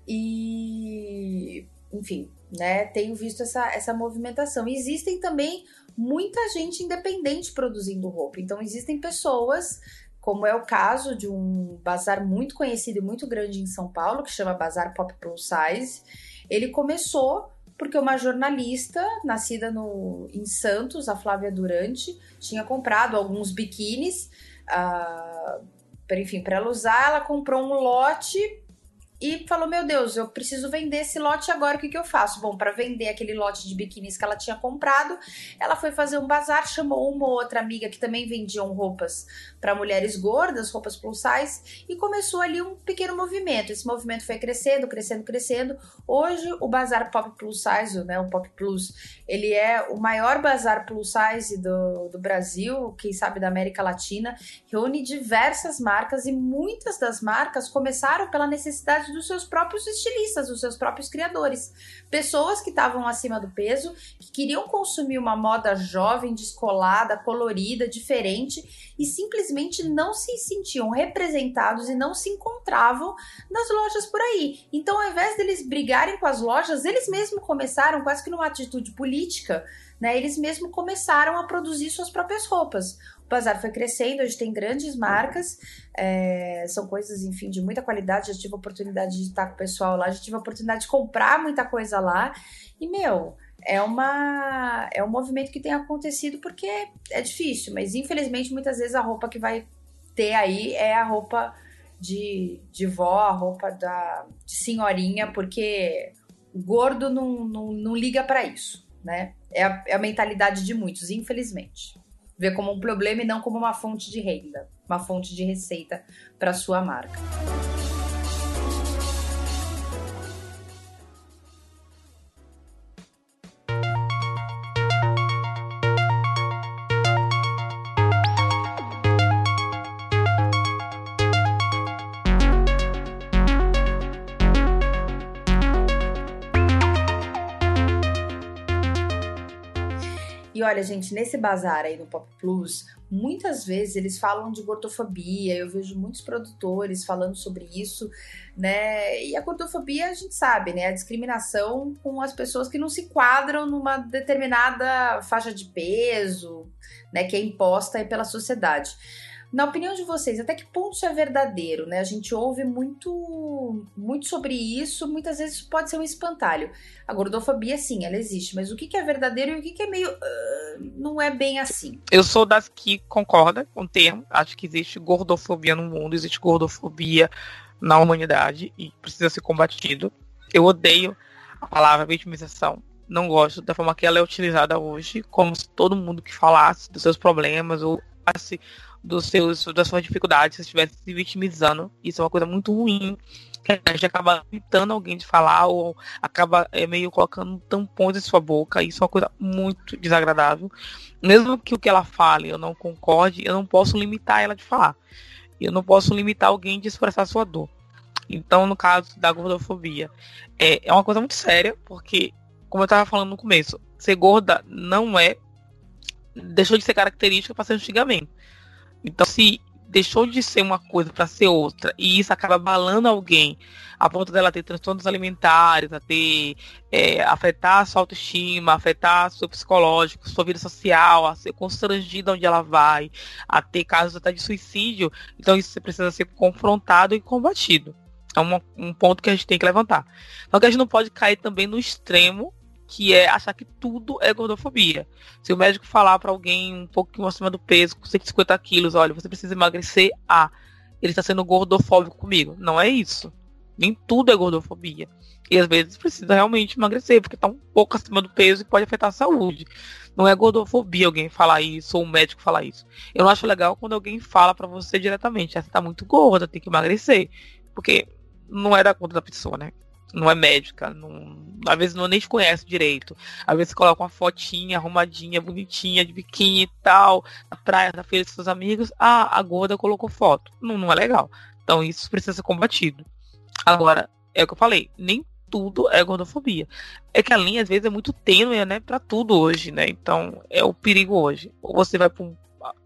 E, enfim, né? Tenho visto essa, essa movimentação. Existem também muita gente independente produzindo roupa. Então, existem pessoas, como é o caso de um bazar muito conhecido e muito grande em São Paulo, que chama Bazar Pop Plus Size. Ele começou porque uma jornalista nascida no, em Santos, a Flávia Durante, tinha comprado alguns biquínis, uh, enfim, para ela usar, ela comprou um lote e falou: Meu Deus, eu preciso vender esse lote agora, o que, que eu faço? Bom, para vender aquele lote de biquínis que ela tinha comprado, ela foi fazer um bazar, chamou uma outra amiga que também vendiam roupas para mulheres gordas, roupas plus size, e começou ali um pequeno movimento. Esse movimento foi crescendo, crescendo, crescendo. Hoje, o bazar Pop Plus Size, né, o Pop Plus, ele é o maior bazar plus size do, do Brasil, quem sabe da América Latina, reúne diversas marcas e muitas das marcas começaram pela necessidade dos seus próprios estilistas, dos seus próprios criadores. Pessoas que estavam acima do peso, que queriam consumir uma moda jovem, descolada, colorida, diferente e simplesmente não se sentiam representados e não se encontravam nas lojas por aí. Então, ao invés deles brigarem com as lojas, eles mesmos começaram, quase que numa atitude política, né? Eles mesmos começaram a produzir suas próprias roupas. O bazar foi crescendo, hoje tem grandes marcas, é, são coisas, enfim, de muita qualidade. Já tive a oportunidade de estar com o pessoal lá, já tive a oportunidade de comprar muita coisa lá. E, meu, é uma é um movimento que tem acontecido porque é difícil, mas infelizmente muitas vezes a roupa que vai ter aí é a roupa de, de vó, a roupa da, de senhorinha, porque o gordo não, não, não liga para isso, né? É a, é a mentalidade de muitos, infelizmente. Vê como um problema e não como uma fonte de renda, uma fonte de receita para sua marca. Olha, gente, nesse bazar aí no Pop Plus, muitas vezes eles falam de gordofobia. Eu vejo muitos produtores falando sobre isso, né? E a gordofobia a gente sabe, né? A discriminação com as pessoas que não se quadram numa determinada faixa de peso, né? Que é imposta pela sociedade. Na opinião de vocês, até que ponto isso é verdadeiro, né? A gente ouve muito, muito sobre isso, muitas vezes pode ser um espantalho. A gordofobia, sim, ela existe, mas o que, é verdadeiro e o que, é meio. Uh, não é bem assim. Eu sou das que concorda com o termo. Acho que existe gordofobia no mundo, existe gordofobia na humanidade e precisa ser combatido. Eu odeio a palavra vitimização. Não gosto da forma que ela é utilizada hoje, como se todo mundo que falasse dos seus problemas ou falasse dos seus, das suas dificuldades, se estivesse se vitimizando. Isso é uma coisa muito ruim, que a gente acaba evitando alguém de falar ou acaba é, meio colocando tampões em sua boca. Isso é uma coisa muito desagradável. Mesmo que o que ela fale eu não concorde, eu não posso limitar ela de falar. Eu não posso limitar alguém de expressar sua dor. Então, no caso da gordofobia, é, é uma coisa muito séria, porque, como eu estava falando no começo, ser gorda não é. deixou de ser característica para ser antigamente. Então, se deixou de ser uma coisa para ser outra, e isso acaba abalando alguém, a ponto dela ter transtornos alimentares, a ter é, afetar a sua autoestima, afetar seu psicológico, sua vida social, a ser constrangida onde ela vai, a ter casos até de suicídio, então isso precisa ser confrontado e combatido. É um ponto que a gente tem que levantar. Só que a gente não pode cair também no extremo que é achar que tudo é gordofobia. Se o médico falar para alguém um pouquinho acima do peso, com 150 quilos, olha, você precisa emagrecer, ah, ele está sendo gordofóbico comigo. Não é isso. Nem tudo é gordofobia. E às vezes precisa realmente emagrecer, porque está um pouco acima do peso e pode afetar a saúde. Não é gordofobia alguém falar isso ou um médico falar isso. Eu não acho legal quando alguém fala para você diretamente, ah, você tá muito gorda, tem que emagrecer. Porque não é da conta da pessoa, né? Não é médica, não, às vezes não nem te conhece direito. Às vezes coloca uma fotinha arrumadinha, bonitinha, de biquíni e tal, na praia, na feira dos seus amigos. Ah, a gorda colocou foto. Não, não é legal. Então isso precisa ser combatido. Agora, é o que eu falei, nem tudo é gordofobia. É que a linha às vezes é muito tênue, né, para tudo hoje, né? Então, é o perigo hoje. Ou você vai para um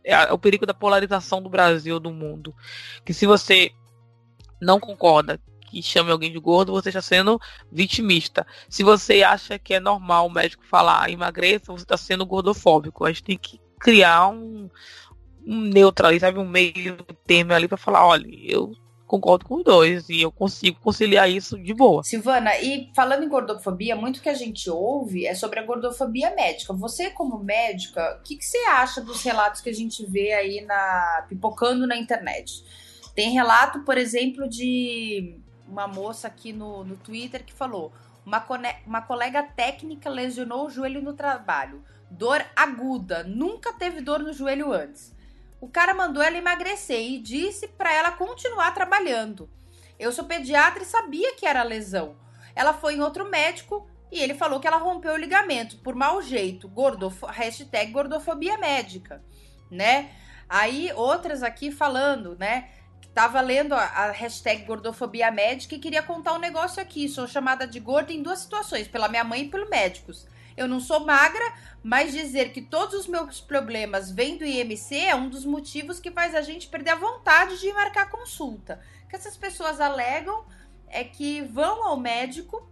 é o perigo da polarização do Brasil, do mundo. Que se você não concorda que chame alguém de gordo, você está sendo vitimista. Se você acha que é normal o médico falar emagreça, você está sendo gordofóbico. A gente tem que criar um, um neutral, sabe, um meio termo ali para falar, olha, eu concordo com os dois e eu consigo conciliar isso de boa. Silvana, e falando em gordofobia, muito que a gente ouve é sobre a gordofobia médica. Você, como médica, o que, que você acha dos relatos que a gente vê aí na pipocando na internet? Tem relato, por exemplo, de uma moça aqui no, no Twitter que falou: uma, uma colega técnica lesionou o joelho no trabalho. Dor aguda, nunca teve dor no joelho antes. O cara mandou ela emagrecer e disse para ela continuar trabalhando. Eu sou pediatra e sabia que era lesão. Ela foi em outro médico e ele falou que ela rompeu o ligamento por mau jeito. Gordof hashtag gordofobia médica, né? Aí outras aqui falando, né? Tava lendo a, a, hashtag gordofobia médica e queria contar um negócio aqui. Sou chamada de gorda em duas situações, pela minha mãe e pelos médicos. Eu não sou magra, mas dizer que todos os meus problemas vêm do IMC é um dos motivos que faz a gente perder a vontade de marcar consulta. O que essas pessoas alegam é que vão ao médico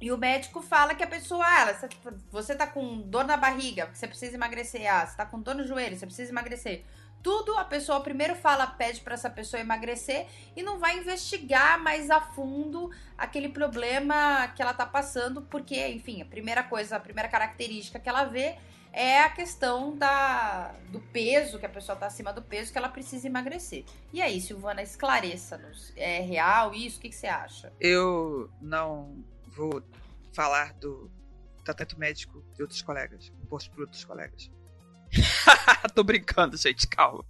e o médico fala que a pessoa, ah, você tá com dor na barriga, você precisa emagrecer. Ah, você tá com dor no joelho, você precisa emagrecer tudo, a pessoa primeiro fala, pede para essa pessoa emagrecer e não vai investigar mais a fundo aquele problema que ela tá passando, porque, enfim, a primeira coisa, a primeira característica que ela vê é a questão da, do peso, que a pessoa tá acima do peso, que ela precisa emagrecer. E aí, Silvana, esclareça-nos. É real isso? O que, que você acha? Eu não vou falar do tratamento médico de outros colegas, por outros colegas. Tô brincando, gente, calma.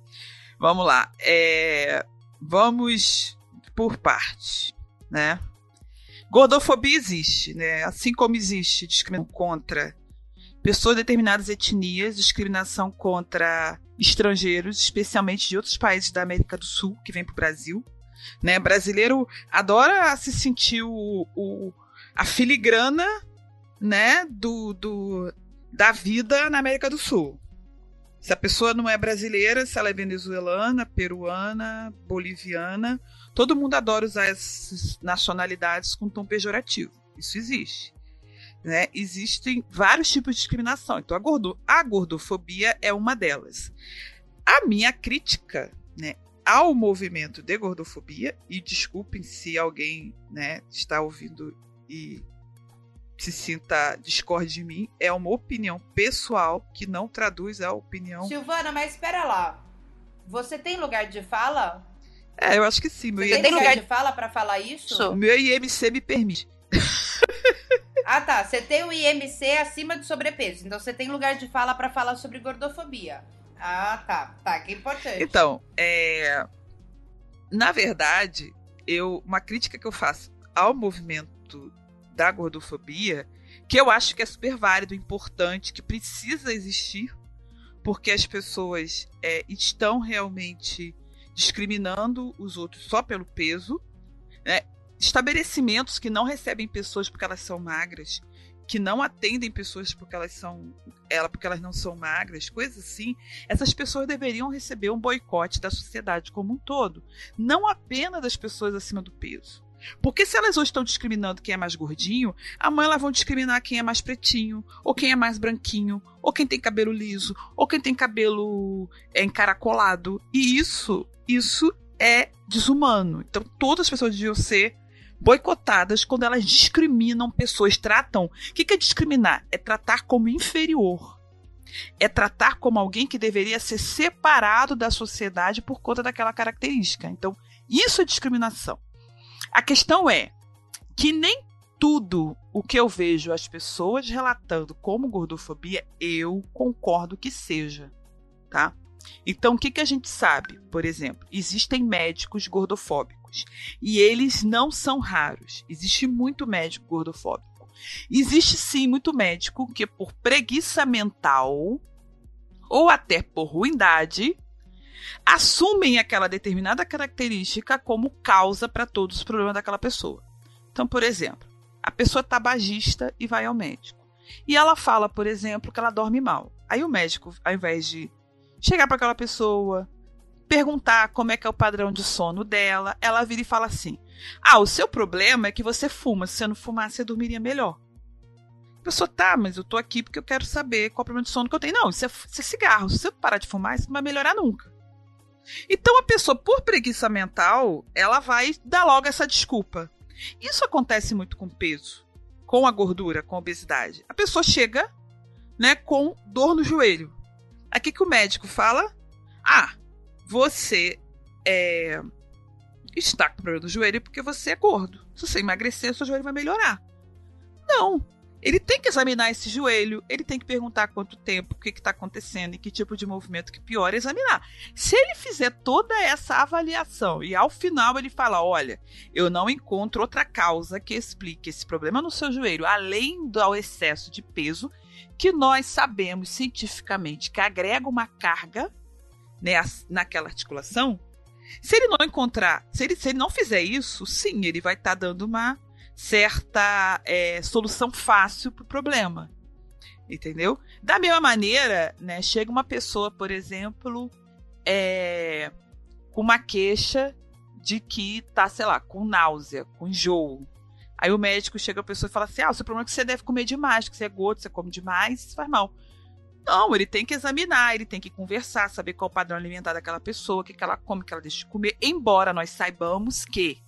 vamos lá. É, vamos por partes, né? Gordofobia existe, né? Assim como existe discriminação contra pessoas de determinadas etnias, discriminação contra estrangeiros, especialmente de outros países da América do Sul que vêm para o Brasil. Né? Brasileiro adora se sentir o, o a filigrana né? do, do, da vida na América do Sul. Se a pessoa não é brasileira, se ela é venezuelana, peruana, boliviana, todo mundo adora usar essas nacionalidades com tom pejorativo. Isso existe. Né? Existem vários tipos de discriminação. Então, a, gordo, a gordofobia é uma delas. A minha crítica né, ao movimento de gordofobia, e desculpem se alguém né, está ouvindo e se sinta discorde de mim, é uma opinião pessoal que não traduz a opinião. Silvana, mas espera lá. Você tem lugar de fala? É, eu acho que sim. Meu Você IMC... tem lugar de fala para falar isso? O meu IMC me permite. ah, tá. Você tem o IMC acima de sobrepeso. Então você tem lugar de fala para falar sobre gordofobia. Ah, tá. Tá, que importante. Então, é. Na verdade, eu uma crítica que eu faço ao movimento da gordofobia, que eu acho que é super válido, importante, que precisa existir, porque as pessoas é, estão realmente discriminando os outros só pelo peso. Né? Estabelecimentos que não recebem pessoas porque elas são magras, que não atendem pessoas porque elas são ela porque elas não são magras, coisas assim, essas pessoas deveriam receber um boicote da sociedade como um todo, não apenas das pessoas acima do peso. Porque se elas hoje estão discriminando quem é mais gordinho, amanhã elas vão discriminar quem é mais pretinho, ou quem é mais branquinho, ou quem tem cabelo liso, ou quem tem cabelo é, encaracolado. E isso, isso é desumano. Então todas as pessoas deviam ser boicotadas quando elas discriminam pessoas, tratam. O que é discriminar? É tratar como inferior. É tratar como alguém que deveria ser separado da sociedade por conta daquela característica. Então, isso é discriminação. A questão é que nem tudo o que eu vejo as pessoas relatando como gordofobia, eu concordo que seja, tá? Então, o que, que a gente sabe? Por exemplo, existem médicos gordofóbicos e eles não são raros. Existe muito médico gordofóbico. Existe sim muito médico que, por preguiça mental ou até por ruindade, assumem aquela determinada característica como causa para todos os problemas daquela pessoa. Então, por exemplo, a pessoa é tabagista e vai ao médico. E ela fala, por exemplo, que ela dorme mal. Aí o médico, ao invés de chegar para aquela pessoa, perguntar como é que é o padrão de sono dela, ela vira e fala assim: "Ah, o seu problema é que você fuma. Se você não fumasse, você dormiria melhor." A pessoa, tá, mas eu tô aqui porque eu quero saber qual é o problema de sono que eu tenho. Não, isso é, isso é cigarro. Se você parar de fumar, isso não vai melhorar nunca. Então a pessoa, por preguiça mental, ela vai dar logo essa desculpa. Isso acontece muito com peso, com a gordura, com a obesidade. A pessoa chega, né, com dor no joelho. Aqui que o médico fala: "Ah, você é, está com problema no joelho porque você é gordo. Se você emagrecer, seu joelho vai melhorar." Não. Ele tem que examinar esse joelho, ele tem que perguntar quanto tempo, o que está acontecendo e que tipo de movimento que piora, examinar. Se ele fizer toda essa avaliação e ao final ele fala: olha, eu não encontro outra causa que explique esse problema no seu joelho, além do excesso de peso, que nós sabemos cientificamente que agrega uma carga né, naquela articulação. Se ele não encontrar, se ele, se ele não fizer isso, sim, ele vai estar tá dando uma certa é, solução fácil para o problema. Entendeu? Da mesma maneira, né, chega uma pessoa, por exemplo, é, com uma queixa de que tá, sei lá, com náusea, com enjoo. Aí o médico chega a pessoa e fala assim: ah, o seu problema é que você deve comer demais, que você é gordo, você come demais, isso faz mal. Não, ele tem que examinar, ele tem que conversar, saber qual o padrão alimentar daquela pessoa, o que, que ela come, o que ela deixa de comer, embora nós saibamos que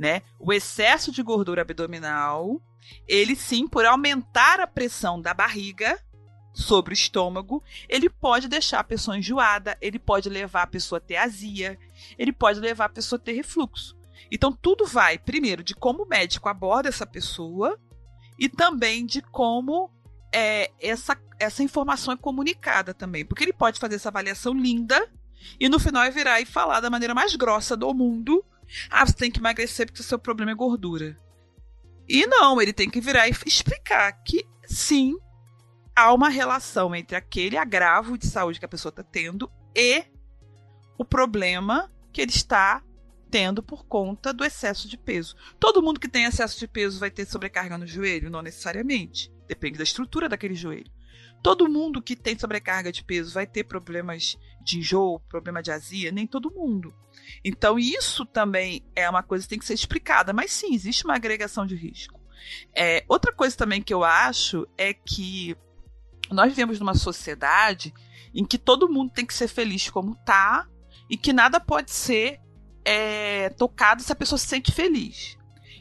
né? O excesso de gordura abdominal, ele sim, por aumentar a pressão da barriga sobre o estômago, ele pode deixar a pessoa enjoada, ele pode levar a pessoa a ter azia, ele pode levar a pessoa a ter refluxo. Então tudo vai, primeiro, de como o médico aborda essa pessoa e também de como é, essa, essa informação é comunicada também. Porque ele pode fazer essa avaliação linda e no final virar e falar da maneira mais grossa do mundo ah, você tem que emagrecer porque o seu problema é gordura. E não, ele tem que virar e explicar que sim, há uma relação entre aquele agravo de saúde que a pessoa está tendo e o problema que ele está tendo por conta do excesso de peso. Todo mundo que tem excesso de peso vai ter sobrecarga no joelho? Não necessariamente. Depende da estrutura daquele joelho. Todo mundo que tem sobrecarga de peso vai ter problemas de enjoo, problema de azia? Nem todo mundo. Então, isso também é uma coisa que tem que ser explicada. Mas sim, existe uma agregação de risco. É, outra coisa também que eu acho é que nós vivemos numa sociedade em que todo mundo tem que ser feliz como tá e que nada pode ser é, tocado se a pessoa se sente feliz.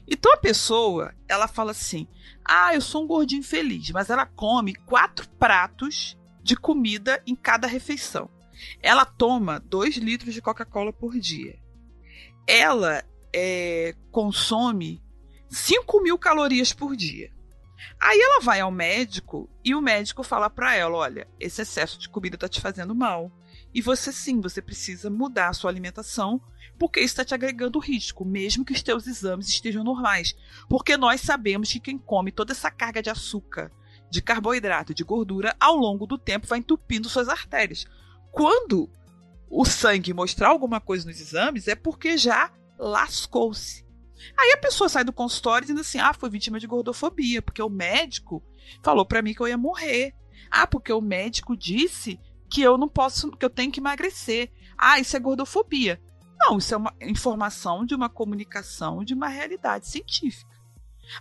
Então a pessoa, ela fala assim: ah, eu sou um gordinho feliz, mas ela come quatro pratos de comida em cada refeição. Ela toma dois litros de Coca-Cola por dia. Ela é, consome 5 mil calorias por dia. Aí ela vai ao médico e o médico fala para ela: olha, esse excesso de comida está te fazendo mal. E você sim, você precisa mudar a sua alimentação porque isso está te agregando risco, mesmo que os teus exames estejam normais. Porque nós sabemos que quem come toda essa carga de açúcar, de carboidrato, de gordura, ao longo do tempo vai entupindo suas artérias. Quando o sangue mostrar alguma coisa nos exames, é porque já lascou-se. Aí a pessoa sai do consultório dizendo assim: ah, foi vítima de gordofobia, porque o médico falou para mim que eu ia morrer. Ah, porque o médico disse que eu não posso, que eu tenho que emagrecer. Ah, isso é gordofobia. Não, isso é uma informação de uma comunicação de uma realidade científica.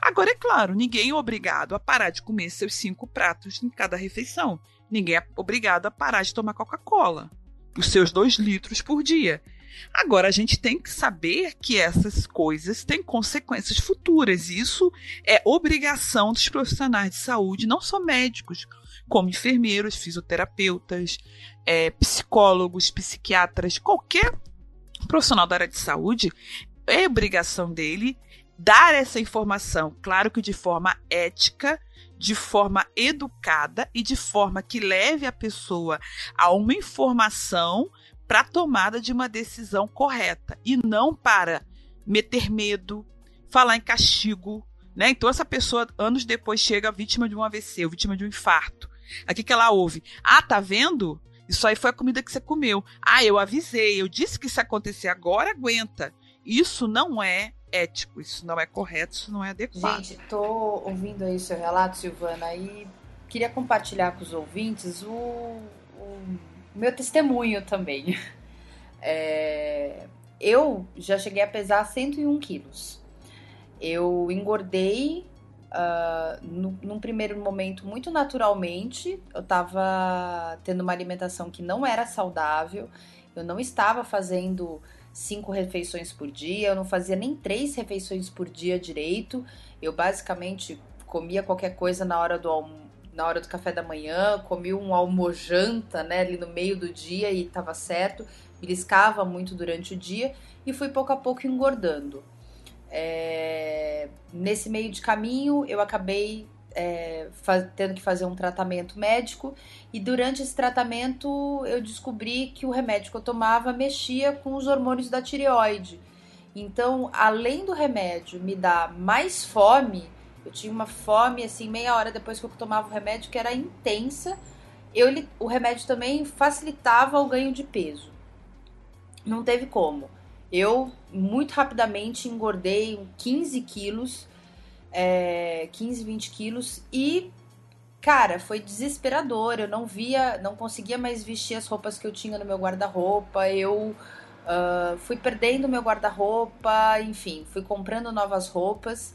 Agora, é claro, ninguém é obrigado a parar de comer seus cinco pratos em cada refeição. Ninguém é obrigado a parar de tomar Coca-Cola, os seus dois litros por dia. Agora, a gente tem que saber que essas coisas têm consequências futuras. E isso é obrigação dos profissionais de saúde, não só médicos, como enfermeiros, fisioterapeutas, é, psicólogos, psiquiatras, qualquer profissional da área de saúde, é obrigação dele dar essa informação, claro que de forma ética, de forma educada e de forma que leve a pessoa a uma informação para tomada de uma decisão correta e não para meter medo, falar em castigo, né? Então essa pessoa anos depois chega vítima de um AVC, vítima de um infarto. Aqui que ela ouve: "Ah, tá vendo? Isso aí foi a comida que você comeu. Ah, eu avisei, eu disse que se acontecer agora, aguenta. Isso não é ético, isso não é correto, isso não é adequado. Gente, tô ouvindo aí seu relato, Silvana, e queria compartilhar com os ouvintes o, o meu testemunho também. É, eu já cheguei a pesar 101 quilos. Eu engordei Uh, no, num primeiro momento, muito naturalmente, eu estava tendo uma alimentação que não era saudável. Eu não estava fazendo cinco refeições por dia, eu não fazia nem três refeições por dia direito. Eu basicamente comia qualquer coisa na hora do almoço na hora do café da manhã, comi um almojanta, né, ali no meio do dia e estava certo, beliscava muito durante o dia e fui pouco a pouco engordando. É... Nesse meio de caminho, eu acabei é, tendo que fazer um tratamento médico e durante esse tratamento eu descobri que o remédio que eu tomava mexia com os hormônios da tireoide. Então, além do remédio me dar mais fome, eu tinha uma fome, assim, meia hora depois que eu tomava o remédio, que era intensa. Eu, o remédio também facilitava o ganho de peso. Não teve como. Eu, muito rapidamente, engordei 15 quilos, é, 15, 20 quilos, e, cara, foi desesperador. Eu não via, não conseguia mais vestir as roupas que eu tinha no meu guarda-roupa. Eu uh, fui perdendo meu guarda-roupa, enfim, fui comprando novas roupas.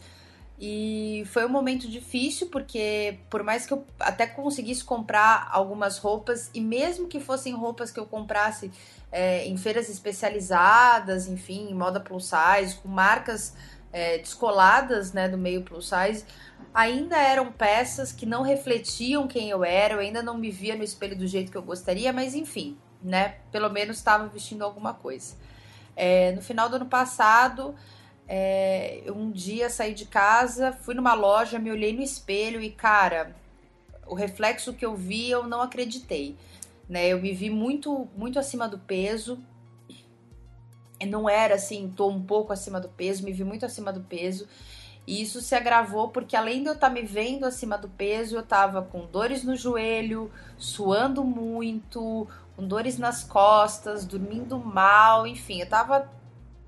E foi um momento difícil, porque por mais que eu até conseguisse comprar algumas roupas, e mesmo que fossem roupas que eu comprasse é, em feiras especializadas, enfim, em moda plus size, com marcas é, descoladas né, do meio plus size, ainda eram peças que não refletiam quem eu era, eu ainda não me via no espelho do jeito que eu gostaria, mas enfim, né? Pelo menos estava vestindo alguma coisa. É, no final do ano passado, é, um dia saí de casa, fui numa loja, me olhei no espelho e, cara, o reflexo que eu vi, eu não acreditei. Né? Eu me vi muito, muito acima do peso. Não era assim, tô um pouco acima do peso, me vi muito acima do peso. E isso se agravou porque além de eu estar tá me vendo acima do peso, eu tava com dores no joelho, suando muito, com dores nas costas, dormindo mal, enfim, eu tava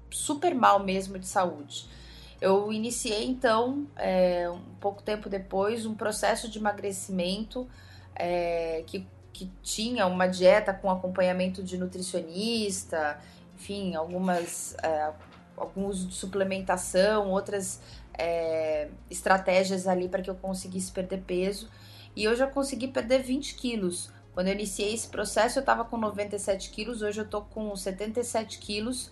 super mal mesmo de saúde. Eu iniciei então, é, um pouco tempo depois, um processo de emagrecimento é, que, que tinha uma dieta com acompanhamento de nutricionista, enfim, algumas é, algum uso de suplementação, outras é, estratégias ali para que eu conseguisse perder peso. E eu já consegui perder 20 quilos. Quando eu iniciei esse processo, eu estava com 97 quilos, hoje eu tô com 77 quilos.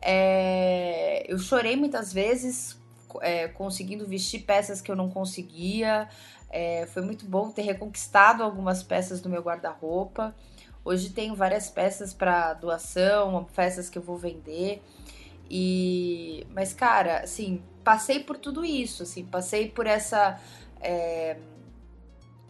É, eu chorei muitas vezes é, conseguindo vestir peças que eu não conseguia. É, foi muito bom ter reconquistado algumas peças do meu guarda-roupa. Hoje tenho várias peças para doação, peças que eu vou vender. E mas cara, assim, passei por tudo isso, assim, passei por essa é,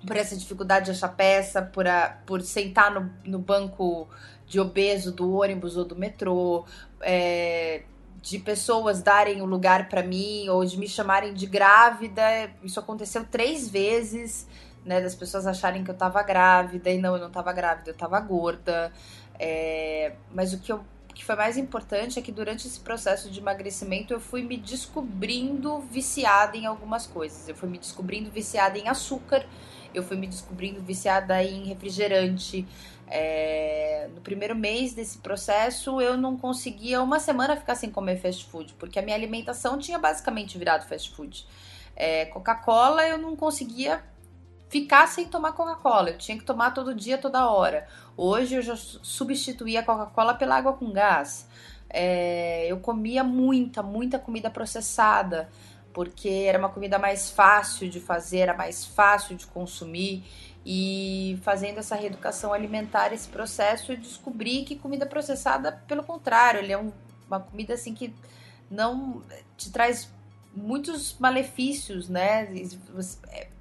por essa dificuldade de achar peça, por, a, por sentar no, no banco de obeso do ônibus ou do metrô, é, de pessoas darem o um lugar para mim ou de me chamarem de grávida. Isso aconteceu três vezes, né? Das pessoas acharem que eu tava grávida e não, eu não tava grávida, eu tava gorda. É, mas o que, eu, que foi mais importante é que durante esse processo de emagrecimento eu fui me descobrindo viciada em algumas coisas. Eu fui me descobrindo viciada em açúcar, eu fui me descobrindo viciada em refrigerante, é, no primeiro mês desse processo, eu não conseguia uma semana ficar sem comer fast food, porque a minha alimentação tinha basicamente virado fast food. É, Coca-Cola, eu não conseguia ficar sem tomar Coca-Cola, eu tinha que tomar todo dia, toda hora. Hoje eu já substituí a Coca-Cola pela água com gás. É, eu comia muita, muita comida processada, porque era uma comida mais fácil de fazer, era mais fácil de consumir. E fazendo essa reeducação alimentar, esse processo, eu descobri que comida processada, pelo contrário, ele é um, uma comida assim que não te traz muitos malefícios, né?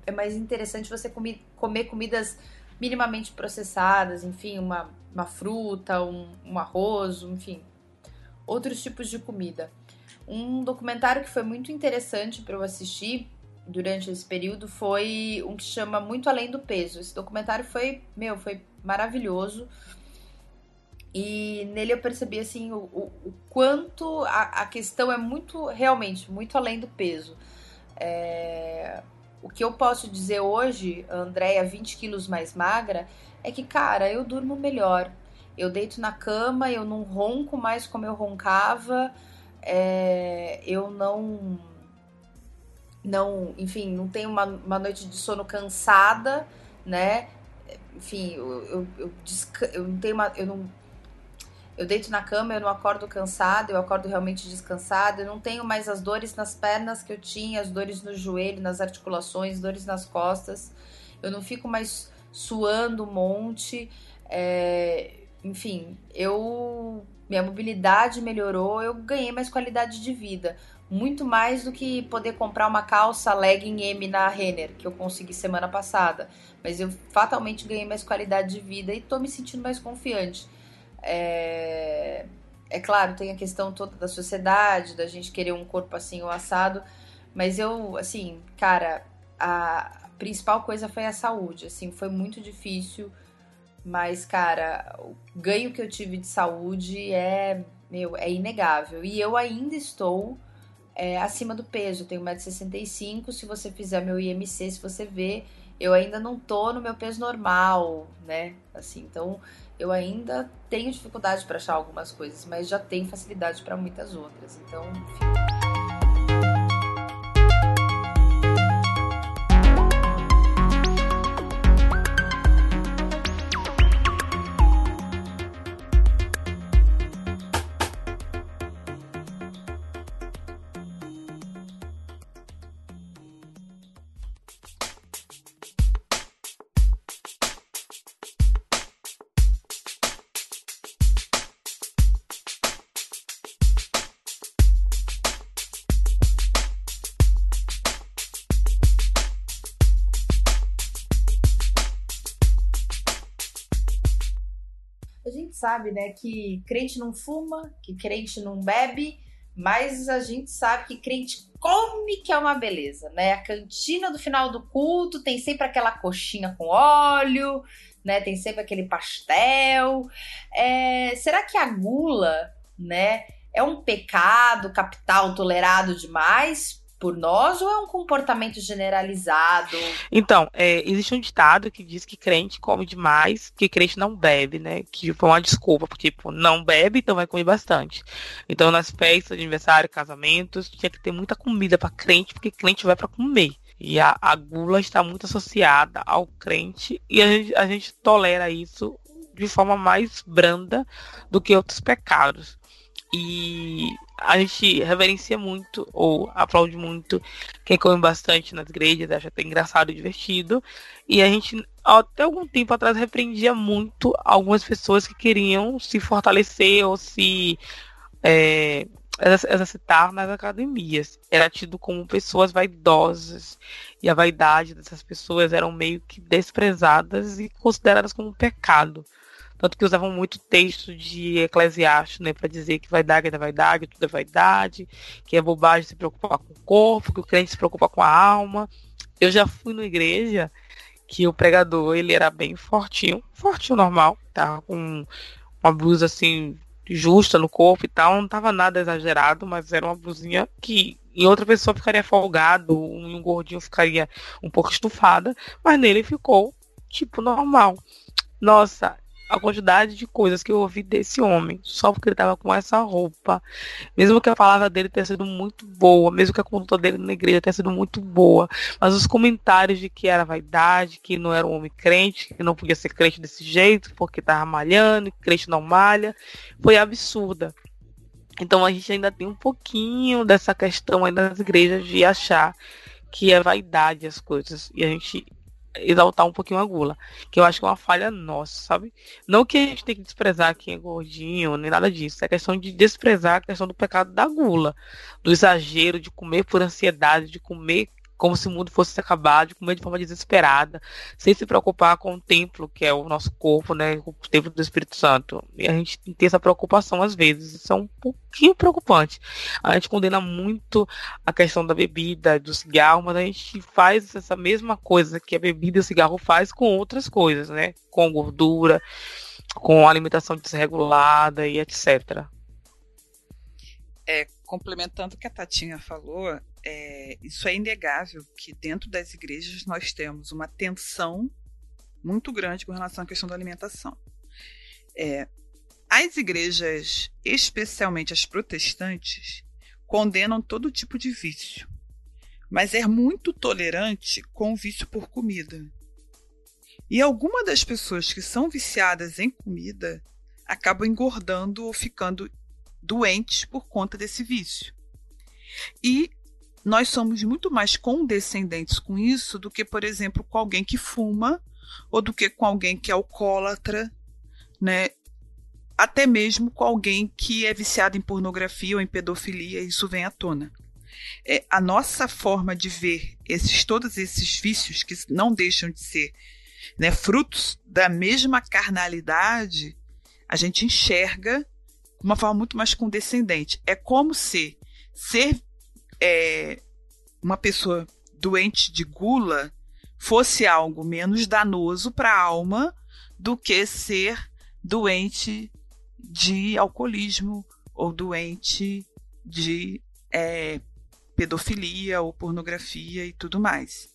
É, mais interessante você comer, comer comidas minimamente processadas, enfim, uma, uma fruta, um, um arroz, enfim, outros tipos de comida. Um documentário que foi muito interessante para eu assistir durante esse período foi um que chama Muito Além do Peso. Esse documentário foi, meu, foi maravilhoso. E nele eu percebi assim o, o, o quanto a, a, questão é muito, realmente, muito além do peso. É, o que eu posso dizer hoje, Andréia 20 quilos mais magra, é que, cara, eu durmo melhor. Eu deito na cama, eu não ronco mais como eu roncava, é, eu não não, enfim, não tenho uma, uma noite de sono cansada, né? Enfim, eu, eu, eu, eu não tenho uma. Eu não, eu deito na cama, eu não acordo cansada, eu acordo realmente descansada, eu não tenho mais as dores nas pernas que eu tinha, as dores no joelho, nas articulações, dores nas costas, eu não fico mais suando um monte, é, enfim, eu minha mobilidade melhorou, eu ganhei mais qualidade de vida. Muito mais do que poder comprar uma calça legging M na Renner, que eu consegui semana passada. Mas eu fatalmente ganhei mais qualidade de vida e tô me sentindo mais confiante. É, é claro, tem a questão toda da sociedade, da gente querer um corpo assim ou assado, mas eu, assim, cara, a principal coisa foi a saúde, assim, foi muito difícil, mas, cara, o ganho que eu tive de saúde é, meu, é inegável. E eu ainda estou é, acima do peso, eu tenho 1,65m, se você fizer meu IMC, se você ver, eu ainda não tô no meu peso normal, né? Assim, então eu ainda tenho dificuldade para achar algumas coisas, mas já tenho facilidade para muitas outras. Então, enfim. Sabe, né, que crente não fuma, que crente não bebe, mas a gente sabe que crente come que é uma beleza, né? A cantina do final do culto tem sempre aquela coxinha com óleo, né? Tem sempre aquele pastel. É, será que a gula, né, é um pecado capital tolerado demais por nós ou é um comportamento generalizado? Então, é, existe um ditado que diz que crente come demais, que crente não bebe, né? Que foi uma desculpa, porque tipo, não bebe, então vai comer bastante. Então, nas festas aniversário, casamentos, tinha que ter muita comida para crente, porque crente vai para comer. E a, a, gula está muito associada ao crente e a gente, a gente tolera isso de forma mais branda do que outros pecados. E a gente reverencia muito ou aplaude muito quem come bastante nas igrejas, acha até engraçado e divertido. E a gente, até algum tempo atrás, repreendia muito algumas pessoas que queriam se fortalecer ou se é, exercitar nas academias. Era tido como pessoas vaidosas. E a vaidade dessas pessoas eram meio que desprezadas e consideradas como um pecado. Tanto que usavam muito texto de Eclesiastes, né, para dizer que vaidade é vaidade, tudo é vaidade, que é bobagem se preocupar com o corpo, que o crente se preocupa com a alma. Eu já fui na igreja que o pregador, ele era bem fortinho, fortinho normal, tá? Com uma blusa assim justa no corpo e tal, não tava nada exagerado, mas era uma blusinha que em outra pessoa ficaria folgado, um gordinho ficaria um pouco estufada, mas nele ficou tipo normal. Nossa, a quantidade de coisas que eu ouvi desse homem, só porque ele estava com essa roupa. Mesmo que a palavra dele tenha sido muito boa, mesmo que a conduta dele na igreja tenha sido muito boa, mas os comentários de que era vaidade, que não era um homem crente, que não podia ser crente desse jeito, porque estava malhando, que crente não malha, foi absurda. Então a gente ainda tem um pouquinho dessa questão aí das igrejas de achar que é vaidade as coisas. E a gente exaltar um pouquinho a gula. Que eu acho que é uma falha nossa, sabe? Não que a gente tem que desprezar quem é gordinho, nem nada disso. É questão de desprezar a questão do pecado da gula. Do exagero de comer por ansiedade, de comer como se o mundo fosse acabar, de comer de forma desesperada, sem se preocupar com o templo, que é o nosso corpo, né, o templo do Espírito Santo. E a gente tem essa preocupação às vezes, isso é um pouquinho preocupante. A gente condena muito a questão da bebida, do cigarro, mas a gente faz essa mesma coisa que a bebida e o cigarro faz com outras coisas, né, com gordura, com alimentação desregulada e etc. É, complementando o que a Tatinha falou, é, isso é inegável que dentro das igrejas nós temos uma tensão muito grande com relação à questão da alimentação. É, as igrejas, especialmente as protestantes, condenam todo tipo de vício, mas é muito tolerante com o vício por comida. E algumas das pessoas que são viciadas em comida acabam engordando ou ficando doentes por conta desse vício. E nós somos muito mais condescendentes com isso do que, por exemplo, com alguém que fuma ou do que com alguém que é alcoólatra, né? Até mesmo com alguém que é viciado em pornografia ou em pedofilia, isso vem à tona. É, a nossa forma de ver esses todos esses vícios que não deixam de ser né, frutos da mesma carnalidade, a gente enxerga de uma forma muito mais condescendente. É como se ser é, uma pessoa doente de gula fosse algo menos danoso para a alma do que ser doente de alcoolismo ou doente de é, pedofilia ou pornografia e tudo mais.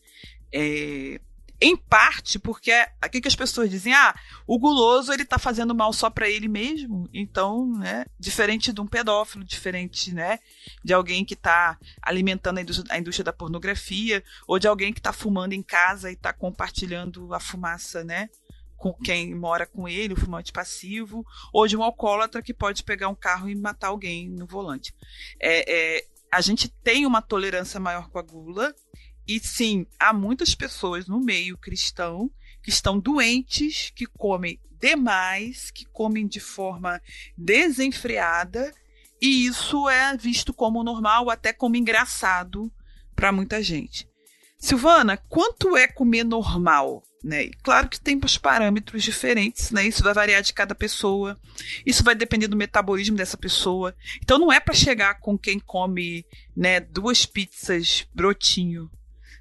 É, em parte porque aqui que as pessoas dizem, ah, o guloso ele tá fazendo mal só para ele mesmo, então, né, diferente de um pedófilo, diferente, né, de alguém que tá alimentando a indústria, a indústria da pornografia, ou de alguém que tá fumando em casa e tá compartilhando a fumaça, né, com quem mora com ele, o fumante passivo, ou de um alcoólatra que pode pegar um carro e matar alguém no volante. É, é, a gente tem uma tolerância maior com a gula, e sim, há muitas pessoas no meio cristão que estão doentes, que comem demais, que comem de forma desenfreada, e isso é visto como normal, até como engraçado para muita gente. Silvana, quanto é comer normal? Né? Claro que tem os parâmetros diferentes, né? Isso vai variar de cada pessoa. Isso vai depender do metabolismo dessa pessoa. Então não é para chegar com quem come, né, duas pizzas brotinho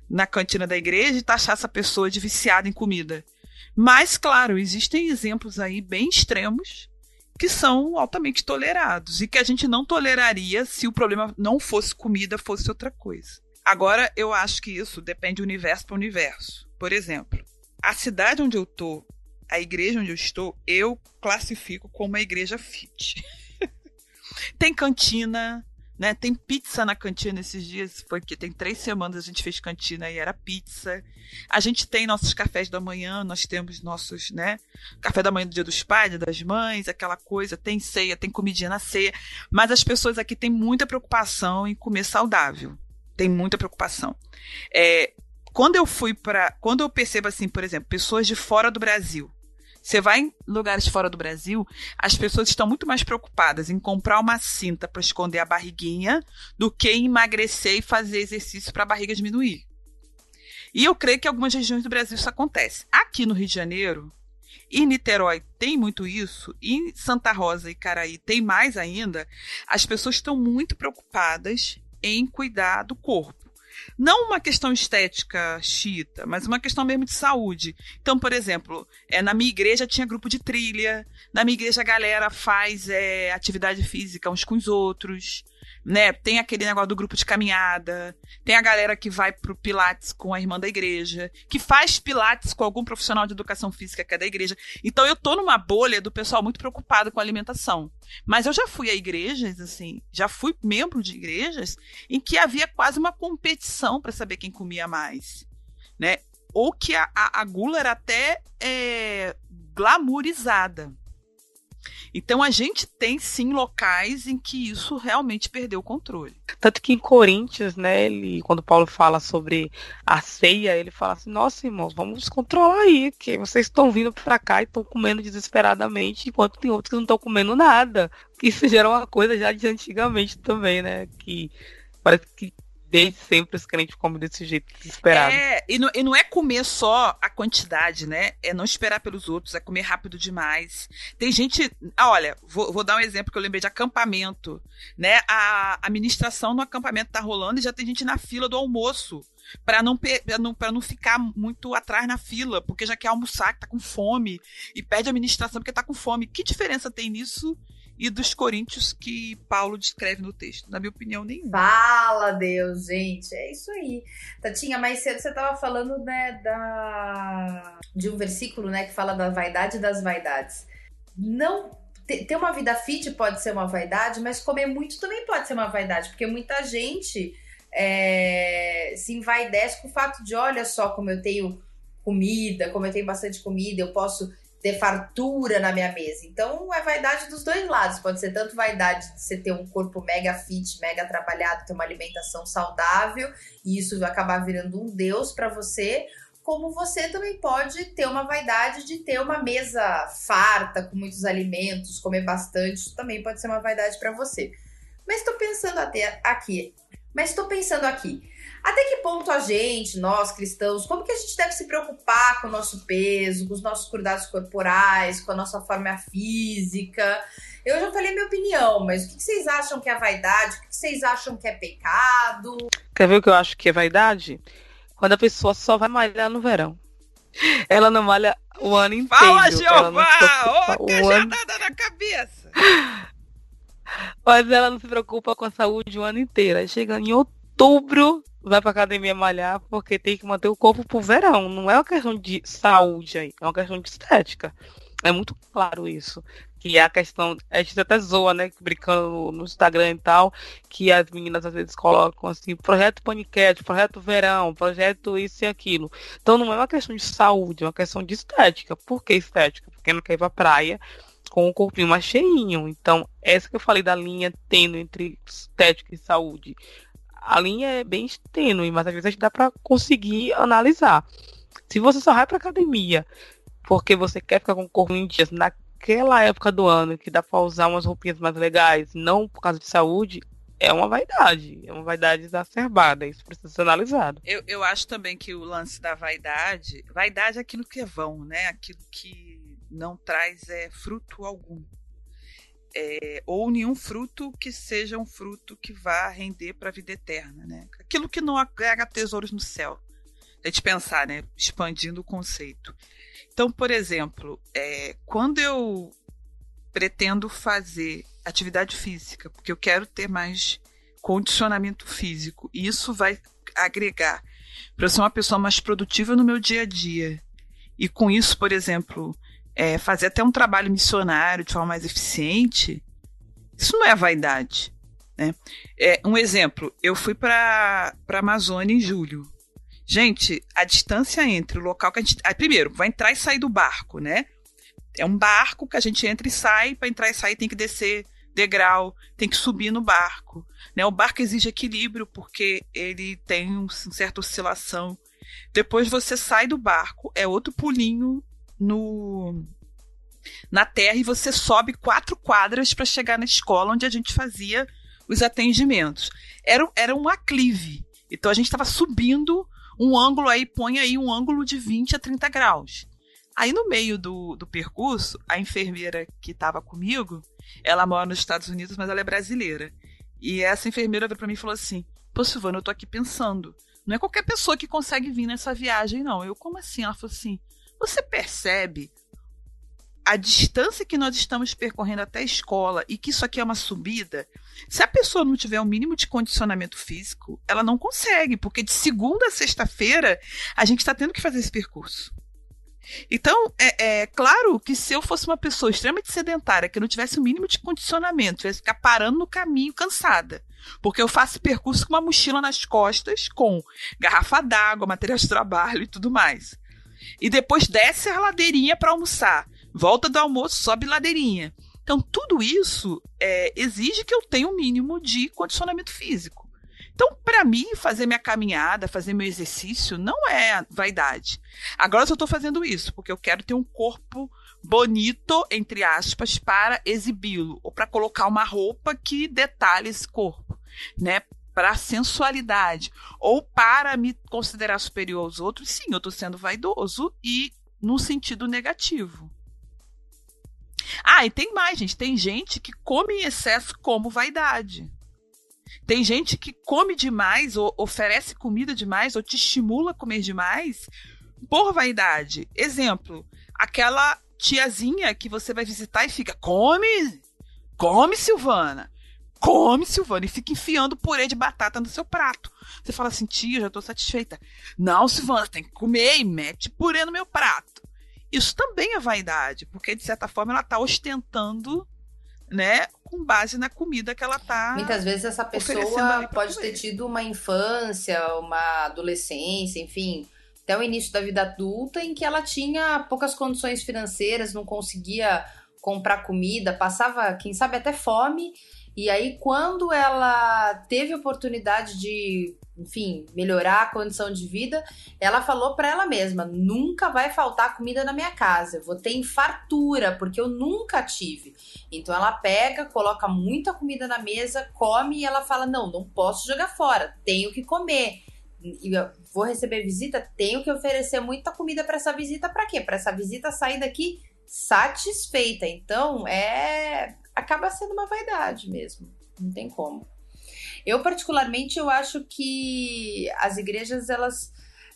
na cantina da igreja e taxar essa pessoa de viciada em comida. Mas, claro, existem exemplos aí bem extremos que são altamente tolerados e que a gente não toleraria se o problema não fosse comida, fosse outra coisa. Agora, eu acho que isso depende de universo para universo. Por exemplo, a cidade onde eu estou, a igreja onde eu estou, eu classifico como uma igreja fit. Tem cantina, né? Tem pizza na cantina esses dias, porque tem três semanas a gente fez cantina e era pizza. A gente tem nossos cafés da manhã, nós temos nossos, né? Café da manhã do dia dos pais, das mães, aquela coisa, tem ceia, tem comidinha na ceia. Mas as pessoas aqui têm muita preocupação em comer saudável. Tem muita preocupação. É, quando eu fui para. Quando eu percebo assim, por exemplo, pessoas de fora do Brasil você vai em lugares fora do Brasil, as pessoas estão muito mais preocupadas em comprar uma cinta para esconder a barriguinha do que em emagrecer e fazer exercício para a barriga diminuir. E eu creio que em algumas regiões do Brasil isso acontece. Aqui no Rio de Janeiro, e Niterói tem muito isso, e em Santa Rosa e Caraí tem mais ainda, as pessoas estão muito preocupadas em cuidar do corpo. Não uma questão estética chita, mas uma questão mesmo de saúde. Então, por exemplo, é, na minha igreja tinha grupo de trilha, na minha igreja a galera faz é, atividade física uns com os outros né? Tem aquele negócio do grupo de caminhada, tem a galera que vai pro Pilates com a irmã da igreja, que faz Pilates com algum profissional de educação física que é da igreja. Então eu tô numa bolha do pessoal muito preocupado com a alimentação. Mas eu já fui a igrejas, assim, já fui membro de igrejas em que havia quase uma competição para saber quem comia mais, né? Ou que a, a, a gula era até é, glamourizada. Então a gente tem sim locais em que isso realmente perdeu o controle. Tanto que em Coríntios, né, ele, quando Paulo fala sobre a ceia, ele fala assim: "Nossa, irmãos, vamos controlar aí, que vocês estão vindo para cá e estão comendo desesperadamente, enquanto tem outros que não estão comendo nada". Isso gera uma coisa já de antigamente também, né, que parece que desde sempre os crentes comem desse jeito desesperado. É, e não, e não é comer só a quantidade, né? É não esperar pelos outros, é comer rápido demais. Tem gente. Ah, olha, vou, vou dar um exemplo que eu lembrei de acampamento. Né? A administração no acampamento tá rolando e já tem gente na fila do almoço para não, não, não ficar muito atrás na fila, porque já quer almoçar, que tá com fome, e pede administração porque tá com fome. Que diferença tem nisso e dos coríntios que Paulo descreve no texto. Na minha opinião, nenhuma. Fala, Deus, gente. É isso aí. Tatinha, mais cedo você estava falando, né, da... de um versículo, né, que fala da vaidade das vaidades. Não ter uma vida fit pode ser uma vaidade, mas comer muito também pode ser uma vaidade, porque muita gente é, se envaidece com o fato de, olha só como eu tenho comida, como eu tenho bastante comida, eu posso ter fartura na minha mesa. Então é vaidade dos dois lados. Pode ser tanto vaidade de você ter um corpo mega fit, mega trabalhado, ter uma alimentação saudável e isso acabar virando um deus para você, como você também pode ter uma vaidade de ter uma mesa farta com muitos alimentos, comer bastante, isso também pode ser uma vaidade para você. Mas estou pensando até aqui, mas estou pensando aqui, até que ponto a gente, nós cristãos, como que a gente deve se preocupar com o nosso peso, com os nossos cuidados corporais, com a nossa forma física? Eu já falei minha opinião, mas o que vocês acham que é vaidade? O que vocês acham que é pecado? Quer ver o que eu acho que é vaidade? Quando a pessoa só vai malhar no verão. Ela não malha o ano inteiro. Fala, Jeová! Ô, oh, ano... na cabeça! Mas ela não se preocupa com a saúde o ano inteiro. Aí chega em outubro, vai pra academia malhar porque tem que manter o corpo pro verão. Não é uma questão de saúde aí, é uma questão de estética. É muito claro isso. Que é a questão. A gente até zoa, né? Brincando no Instagram e tal, que as meninas às vezes colocam assim, projeto paniquete, projeto verão, projeto isso e aquilo. Então não é uma questão de saúde, é uma questão de estética. Por que estética? Porque não quer ir pra praia com o corpinho mais cheinho. Então, essa que eu falei da linha tendo entre estética e saúde a linha é bem tênue, mas às vezes dá para conseguir analisar. Se você só vai para academia porque você quer ficar com o corpo em dias naquela época do ano que dá para usar umas roupinhas mais legais, não por causa de saúde, é uma vaidade, é uma vaidade exacerbada, isso precisa ser analisado. Eu, eu acho também que o lance da vaidade, vaidade é aquilo que é vão, né? Aquilo que não traz é, fruto algum é, ou nenhum fruto que seja um fruto que vá render para a vida eterna, né? Aquilo que não agrega tesouros no céu. A gente pensar, né? Expandindo o conceito. Então, por exemplo, é, quando eu pretendo fazer atividade física, porque eu quero ter mais condicionamento físico, e isso vai agregar para ser uma pessoa mais produtiva no meu dia a dia. E com isso, por exemplo, é, fazer até um trabalho missionário de forma mais eficiente, isso não é vaidade. Né? É, um exemplo, eu fui para a Amazônia em julho. Gente, a distância entre o local que a gente. Ah, primeiro, vai entrar e sair do barco, né? É um barco que a gente entra e sai. Para entrar e sair tem que descer degrau, tem que subir no barco. Né? O barco exige equilíbrio porque ele tem uma certa oscilação. Depois você sai do barco, é outro pulinho no na terra e você sobe quatro quadras para chegar na escola onde a gente fazia os atendimentos. Era, era um aclive. Então a gente estava subindo um ângulo aí, põe aí um ângulo de 20 a 30 graus. Aí no meio do, do percurso, a enfermeira que estava comigo, ela mora nos Estados Unidos, mas ela é brasileira. E essa enfermeira veio para mim e falou assim: Pô, Silvana, eu tô aqui pensando. Não é qualquer pessoa que consegue vir nessa viagem, não. Eu, como assim? Ela falou assim: você percebe a distância que nós estamos percorrendo até a escola e que isso aqui é uma subida? Se a pessoa não tiver um mínimo de condicionamento físico, ela não consegue, porque de segunda a sexta-feira a gente está tendo que fazer esse percurso. Então, é, é, claro que se eu fosse uma pessoa extremamente sedentária, que não tivesse o mínimo de condicionamento, tivesse que ficar parando no caminho cansada, porque eu faço percurso com uma mochila nas costas, com garrafa d'água, material de trabalho e tudo mais e depois desce a ladeirinha para almoçar. Volta do almoço, sobe ladeirinha. Então, tudo isso é, exige que eu tenha um mínimo de condicionamento físico. Então, para mim, fazer minha caminhada, fazer meu exercício, não é vaidade. Agora eu estou fazendo isso porque eu quero ter um corpo bonito, entre aspas, para exibi-lo, ou para colocar uma roupa que detalhe esse corpo, né? Para a sensualidade ou para me considerar superior aos outros, sim, eu estou sendo vaidoso e no sentido negativo. Ah, e tem mais, gente. Tem gente que come em excesso como vaidade. Tem gente que come demais, ou oferece comida demais, ou te estimula a comer demais por vaidade. Exemplo, aquela tiazinha que você vai visitar e fica: come, come, Silvana come, Silvana, e fica enfiando purê de batata no seu prato. Você fala assim, tia, já estou satisfeita. Não, Silvana, tem que comer e mete purê no meu prato. Isso também é vaidade, porque de certa forma ela está ostentando, né, com base na comida que ela está. Muitas vezes essa pessoa pode ter tido uma infância, uma adolescência, enfim, até o início da vida adulta, em que ela tinha poucas condições financeiras, não conseguia comprar comida, passava, quem sabe, até fome. E aí, quando ela teve oportunidade de, enfim, melhorar a condição de vida, ela falou para ela mesma: nunca vai faltar comida na minha casa, eu vou ter fartura, porque eu nunca tive. Então, ela pega, coloca muita comida na mesa, come e ela fala: não, não posso jogar fora, tenho que comer vou receber visita, tenho que oferecer muita comida para essa visita para quê? Para essa visita sair daqui satisfeita. Então, é acaba sendo uma vaidade mesmo. Não tem como. Eu particularmente eu acho que as igrejas elas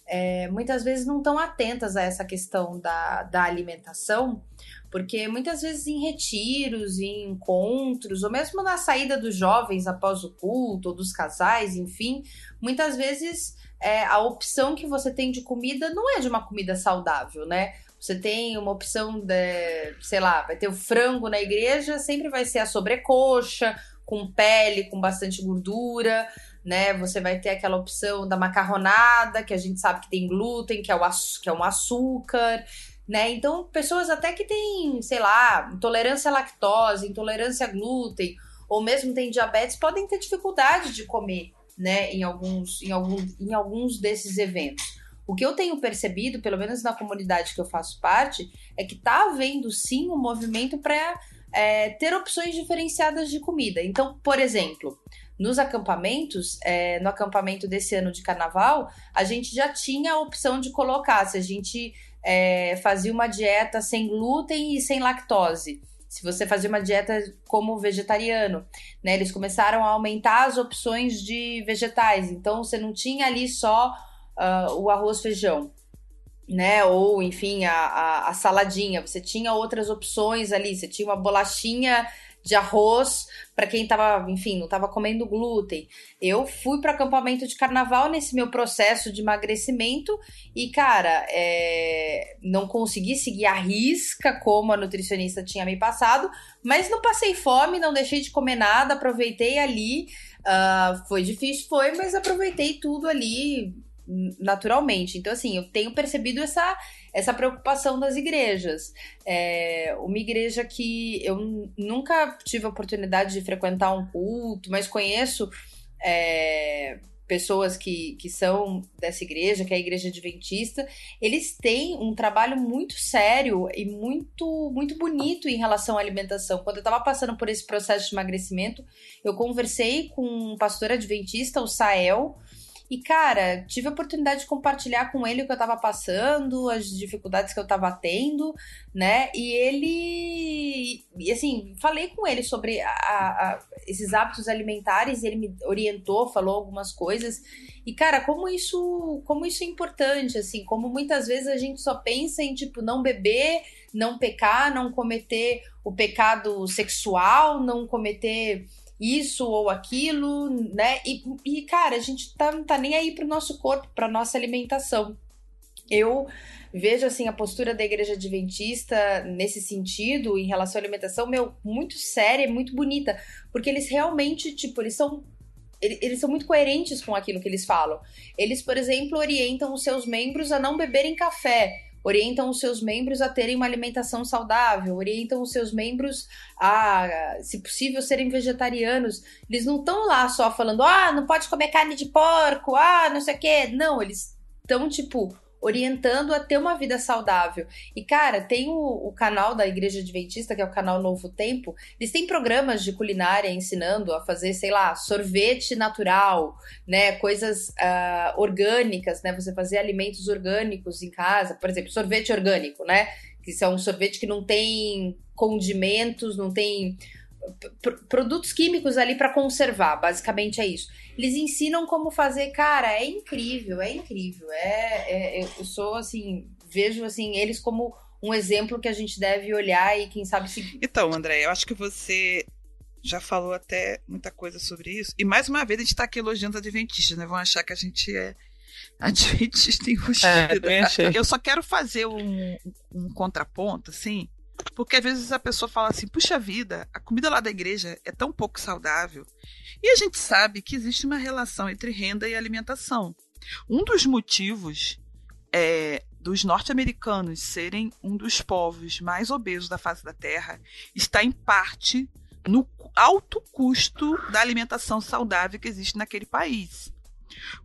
é, muitas vezes não estão atentas a essa questão da, da alimentação, porque muitas vezes em retiros, em encontros, ou mesmo na saída dos jovens após o culto, ou dos casais, enfim, muitas vezes é, a opção que você tem de comida não é de uma comida saudável, né? Você tem uma opção de, sei lá, vai ter o frango na igreja, sempre vai ser a sobrecoxa, com pele, com bastante gordura, né? Você vai ter aquela opção da macarronada, que a gente sabe que tem glúten, que é, o, que é um açúcar, né? Então, pessoas até que têm, sei lá, intolerância à lactose, intolerância a glúten, ou mesmo tem diabetes, podem ter dificuldade de comer né, em alguns, em, algum, em alguns desses eventos. O que eu tenho percebido, pelo menos na comunidade que eu faço parte, é que está havendo sim um movimento para é, ter opções diferenciadas de comida. Então, por exemplo, nos acampamentos, é, no acampamento desse ano de carnaval, a gente já tinha a opção de colocar se a gente é, fazia uma dieta sem glúten e sem lactose se você fazia uma dieta como vegetariano, né? Eles começaram a aumentar as opções de vegetais. Então você não tinha ali só uh, o arroz feijão, né? Ou enfim, a, a, a saladinha. Você tinha outras opções ali. Você tinha uma bolachinha de arroz para quem estava, enfim, não estava comendo glúten. Eu fui para acampamento de carnaval nesse meu processo de emagrecimento e, cara, é... não consegui seguir a risca como a nutricionista tinha me passado, mas não passei fome, não deixei de comer nada, aproveitei ali. Uh, foi difícil, foi, mas aproveitei tudo ali naturalmente. Então, assim, eu tenho percebido essa, essa preocupação das igrejas. É, uma igreja que eu nunca tive a oportunidade de frequentar um culto, mas conheço é, pessoas que, que são dessa igreja, que é a igreja adventista, eles têm um trabalho muito sério e muito, muito bonito em relação à alimentação. Quando eu estava passando por esse processo de emagrecimento, eu conversei com um pastor adventista, o Sael, e, cara, tive a oportunidade de compartilhar com ele o que eu tava passando, as dificuldades que eu tava tendo, né? E ele. E assim, falei com ele sobre a, a, esses hábitos alimentares, e ele me orientou, falou algumas coisas. E, cara, como isso, como isso é importante, assim, como muitas vezes a gente só pensa em, tipo, não beber, não pecar, não cometer o pecado sexual, não cometer isso ou aquilo, né? E, e cara, a gente tá, não tá nem aí pro nosso corpo, pra nossa alimentação. Eu vejo assim a postura da igreja adventista nesse sentido em relação à alimentação, meu, muito séria, muito bonita, porque eles realmente, tipo, eles são eles são muito coerentes com aquilo que eles falam. Eles, por exemplo, orientam os seus membros a não beberem café orientam os seus membros a terem uma alimentação saudável, orientam os seus membros a, se possível, serem vegetarianos. Eles não estão lá só falando, ah, não pode comer carne de porco, ah, não sei o quê. Não, eles estão, tipo, orientando a ter uma vida saudável. E, cara, tem o, o, canal da Igreja Adventista, que é o canal Novo Tempo, eles têm programas de culinária ensinando a fazer, sei lá, sorvete natural, né? Coisas uh, orgânicas, né? Você fazer alimentos orgânicos em casa, por exemplo, sorvete orgânico, né? Que isso é um sorvete que não tem condimentos, não tem produtos químicos ali para conservar, basicamente é isso. Eles ensinam como fazer, cara, é incrível, é incrível. É, é, eu sou assim, vejo assim eles como um exemplo que a gente deve olhar e quem sabe seguir. Então, André, eu acho que você já falou até muita coisa sobre isso. E mais uma vez a gente está aqui elogiando os adventistas, né? Vão achar que a gente é adventista embustida. É, eu só quero fazer um, um contraponto, assim, porque às vezes a pessoa fala assim: puxa vida, a comida lá da igreja é tão pouco saudável. E a gente sabe que existe uma relação entre renda e alimentação. Um dos motivos é, dos norte-americanos serem um dos povos mais obesos da face da Terra está em parte no alto custo da alimentação saudável que existe naquele país.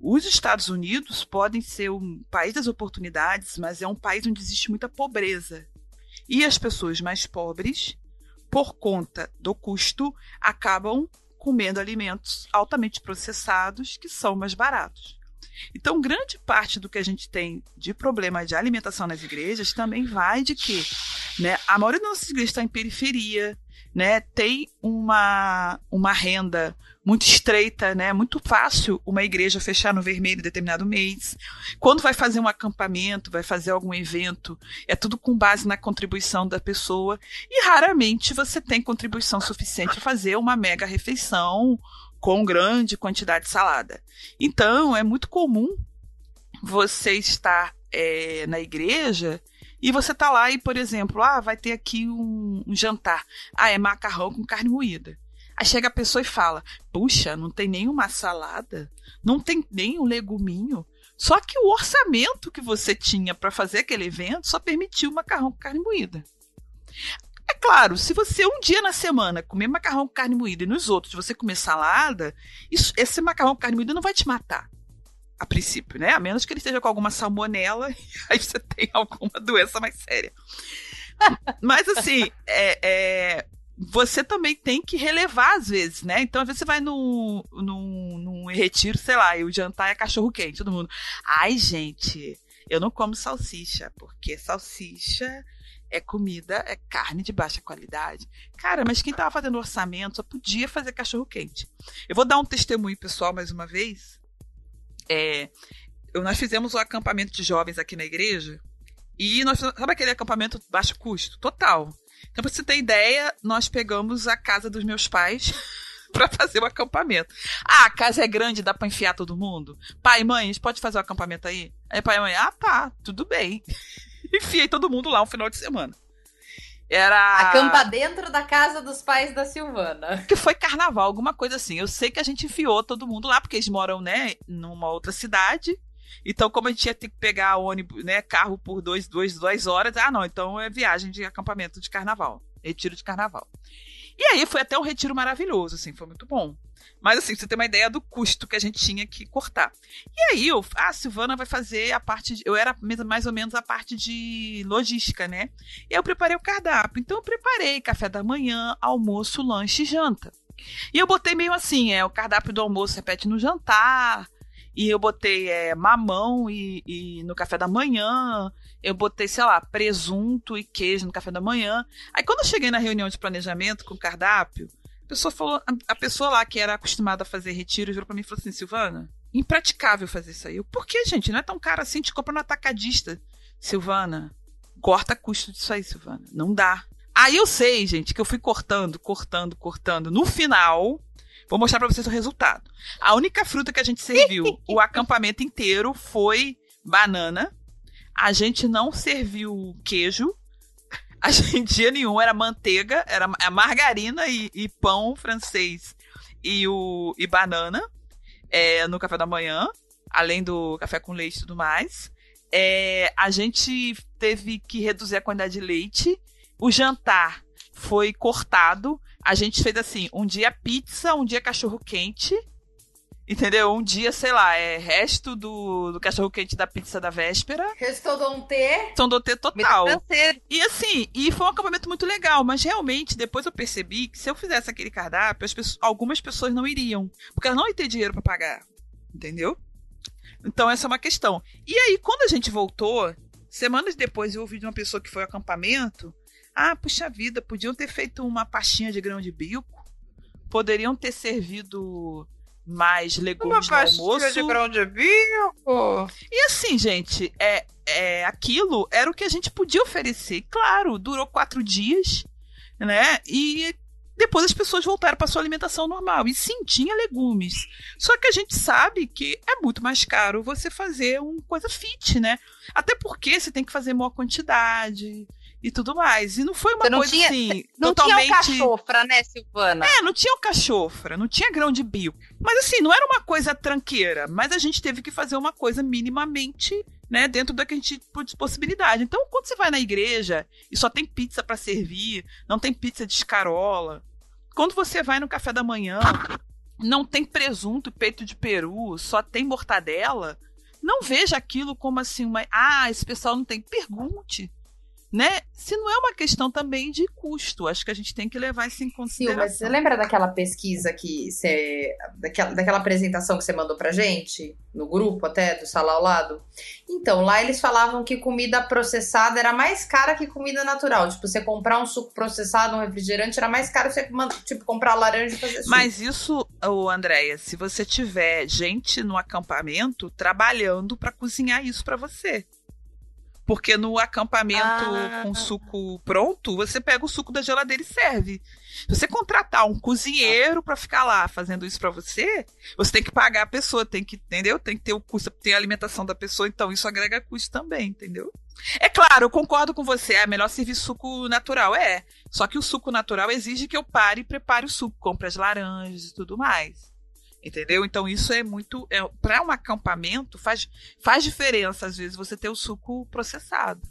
Os Estados Unidos podem ser um país das oportunidades, mas é um país onde existe muita pobreza. E as pessoas mais pobres, por conta do custo, acabam comendo alimentos altamente processados que são mais baratos. Então, grande parte do que a gente tem de problema de alimentação nas igrejas também vai de que né, a maioria das nossas igrejas está em periferia, né, tem uma, uma renda muito estreita, né? Muito fácil uma igreja fechar no vermelho em determinado mês. Quando vai fazer um acampamento, vai fazer algum evento, é tudo com base na contribuição da pessoa e raramente você tem contribuição suficiente para fazer uma mega refeição com grande quantidade de salada. Então, é muito comum você estar é, na igreja e você tá lá e, por exemplo, ah, vai ter aqui um, um jantar. Ah, é macarrão com carne moída. Aí chega a pessoa e fala: Puxa, não tem nenhuma salada, não tem nem um leguminho. Só que o orçamento que você tinha para fazer aquele evento só permitiu macarrão com carne moída. É claro, se você um dia na semana comer macarrão com carne moída e nos outros você comer salada, isso, esse macarrão com carne moída não vai te matar. A princípio, né? A menos que ele esteja com alguma salmonela, aí você tem alguma doença mais séria. Mas assim, é, é, você também tem que relevar às vezes, né? Então, às vezes você vai num, num, num retiro, sei lá, e o jantar é cachorro quente, todo mundo. Ai, gente, eu não como salsicha, porque salsicha é comida, é carne de baixa qualidade. Cara, mas quem estava fazendo orçamento só podia fazer cachorro quente. Eu vou dar um testemunho pessoal mais uma vez. É, nós fizemos um acampamento de jovens aqui na igreja. E nós sabe aquele acampamento baixo custo? Total. Então, pra você ter ideia, nós pegamos a casa dos meus pais para fazer o acampamento. Ah, a casa é grande, dá para enfiar todo mundo? Pai mãe, a gente pode fazer o acampamento aí? Aí pai e mãe, ah, tá, tudo bem. enfiei todo mundo lá um final de semana. Era. Acampa dentro da casa dos pais da Silvana. Que foi carnaval, alguma coisa assim. Eu sei que a gente enfiou todo mundo lá, porque eles moram, né, numa outra cidade. Então, como a gente ia ter que pegar ônibus, né, carro por dois, dois, duas horas, ah, não, então é viagem de acampamento de carnaval, retiro de carnaval. E aí foi até um retiro maravilhoso, assim, foi muito bom. Mas assim, você tem uma ideia do custo que a gente tinha que cortar. E aí, eu, a Silvana vai fazer a parte. De, eu era mais ou menos a parte de logística, né? E eu preparei o cardápio. Então, eu preparei café da manhã, almoço, lanche e janta. E eu botei meio assim: é, o cardápio do almoço repete no jantar. E eu botei é, mamão e, e no café da manhã. Eu botei, sei lá, presunto e queijo no café da manhã. Aí quando eu cheguei na reunião de planejamento com o cardápio, a pessoa falou, a pessoa lá que era acostumada a fazer retiro virou para mim e falou assim: Silvana, impraticável fazer isso aí. Eu, Por que, gente? Não é tão caro assim, te compra no atacadista. Silvana, corta custo disso aí, Silvana. Não dá. Aí eu sei, gente, que eu fui cortando, cortando, cortando. No final, vou mostrar para vocês o resultado. A única fruta que a gente serviu o acampamento inteiro foi banana. A gente não serviu queijo, a gente dia nenhum era manteiga, era a margarina e, e, pão francês e, o, e banana é, no café da manhã, além do café com leite e tudo mais. É, a gente teve que reduzir a quantidade de leite. O jantar foi cortado. A gente fez assim: um dia pizza, um dia cachorro quente Entendeu? Um dia, sei lá, é resto do, do cachorro quente da pizza da véspera. Restodonté. Restodonté total. E assim, e foi um acampamento muito legal, mas realmente depois eu percebi que se eu fizesse aquele cardápio, pessoas, algumas pessoas não iriam, porque elas não iam ter dinheiro para pagar. Entendeu? Então essa é uma questão. E aí, quando a gente voltou, semanas depois eu ouvi de uma pessoa que foi ao acampamento, ah, puxa vida, podiam ter feito uma pastinha de grão de bico, poderiam ter servido mais legumes Uma no almoço. de grão de bico. E assim, gente, é, é, aquilo era o que a gente podia oferecer. Claro, durou quatro dias, né? E depois as pessoas voltaram para sua alimentação normal. E sim, tinha legumes. Só que a gente sabe que é muito mais caro você fazer uma coisa fit, né? Até porque você tem que fazer maior quantidade e tudo mais. E não foi uma coisa tinha, assim. Não totalmente... tinha o cachofra, né, Silvana? É, não tinha o cachofra, não tinha grão de bico. Mas assim, não era uma coisa tranqueira, mas a gente teve que fazer uma coisa minimamente né, dentro da que a gente de possibilidade. Então, quando você vai na igreja e só tem pizza para servir, não tem pizza de escarola, quando você vai no café da manhã, não tem presunto, peito de peru, só tem mortadela, não veja aquilo como assim uma, ah, esse pessoal não tem, pergunte né? Se não é uma questão também de custo, acho que a gente tem que levar isso em consideração. Sim, mas você lembra daquela pesquisa que você. Daquela, daquela apresentação que você mandou pra gente? No grupo até, do sala ao lado? Então, lá eles falavam que comida processada era mais cara que comida natural. Tipo, você comprar um suco processado, um refrigerante, era mais caro você tipo, comprar laranja e fazer suco. Mas isso, Andréia, se você tiver gente no acampamento trabalhando para cozinhar isso para você. Porque no acampamento ah. com suco pronto, você pega o suco da geladeira e serve. Se você contratar um cozinheiro para ficar lá fazendo isso para você, você tem que pagar a pessoa, tem que, entendeu? Tem que ter o custo, tem a alimentação da pessoa, então isso agrega custo também, entendeu? É claro, eu concordo com você, é melhor servir suco natural, é. Só que o suco natural exige que eu pare e prepare o suco, compre as laranjas e tudo mais. Entendeu? Então isso é muito. É, para um acampamento, faz, faz diferença, às vezes, você ter o suco processado.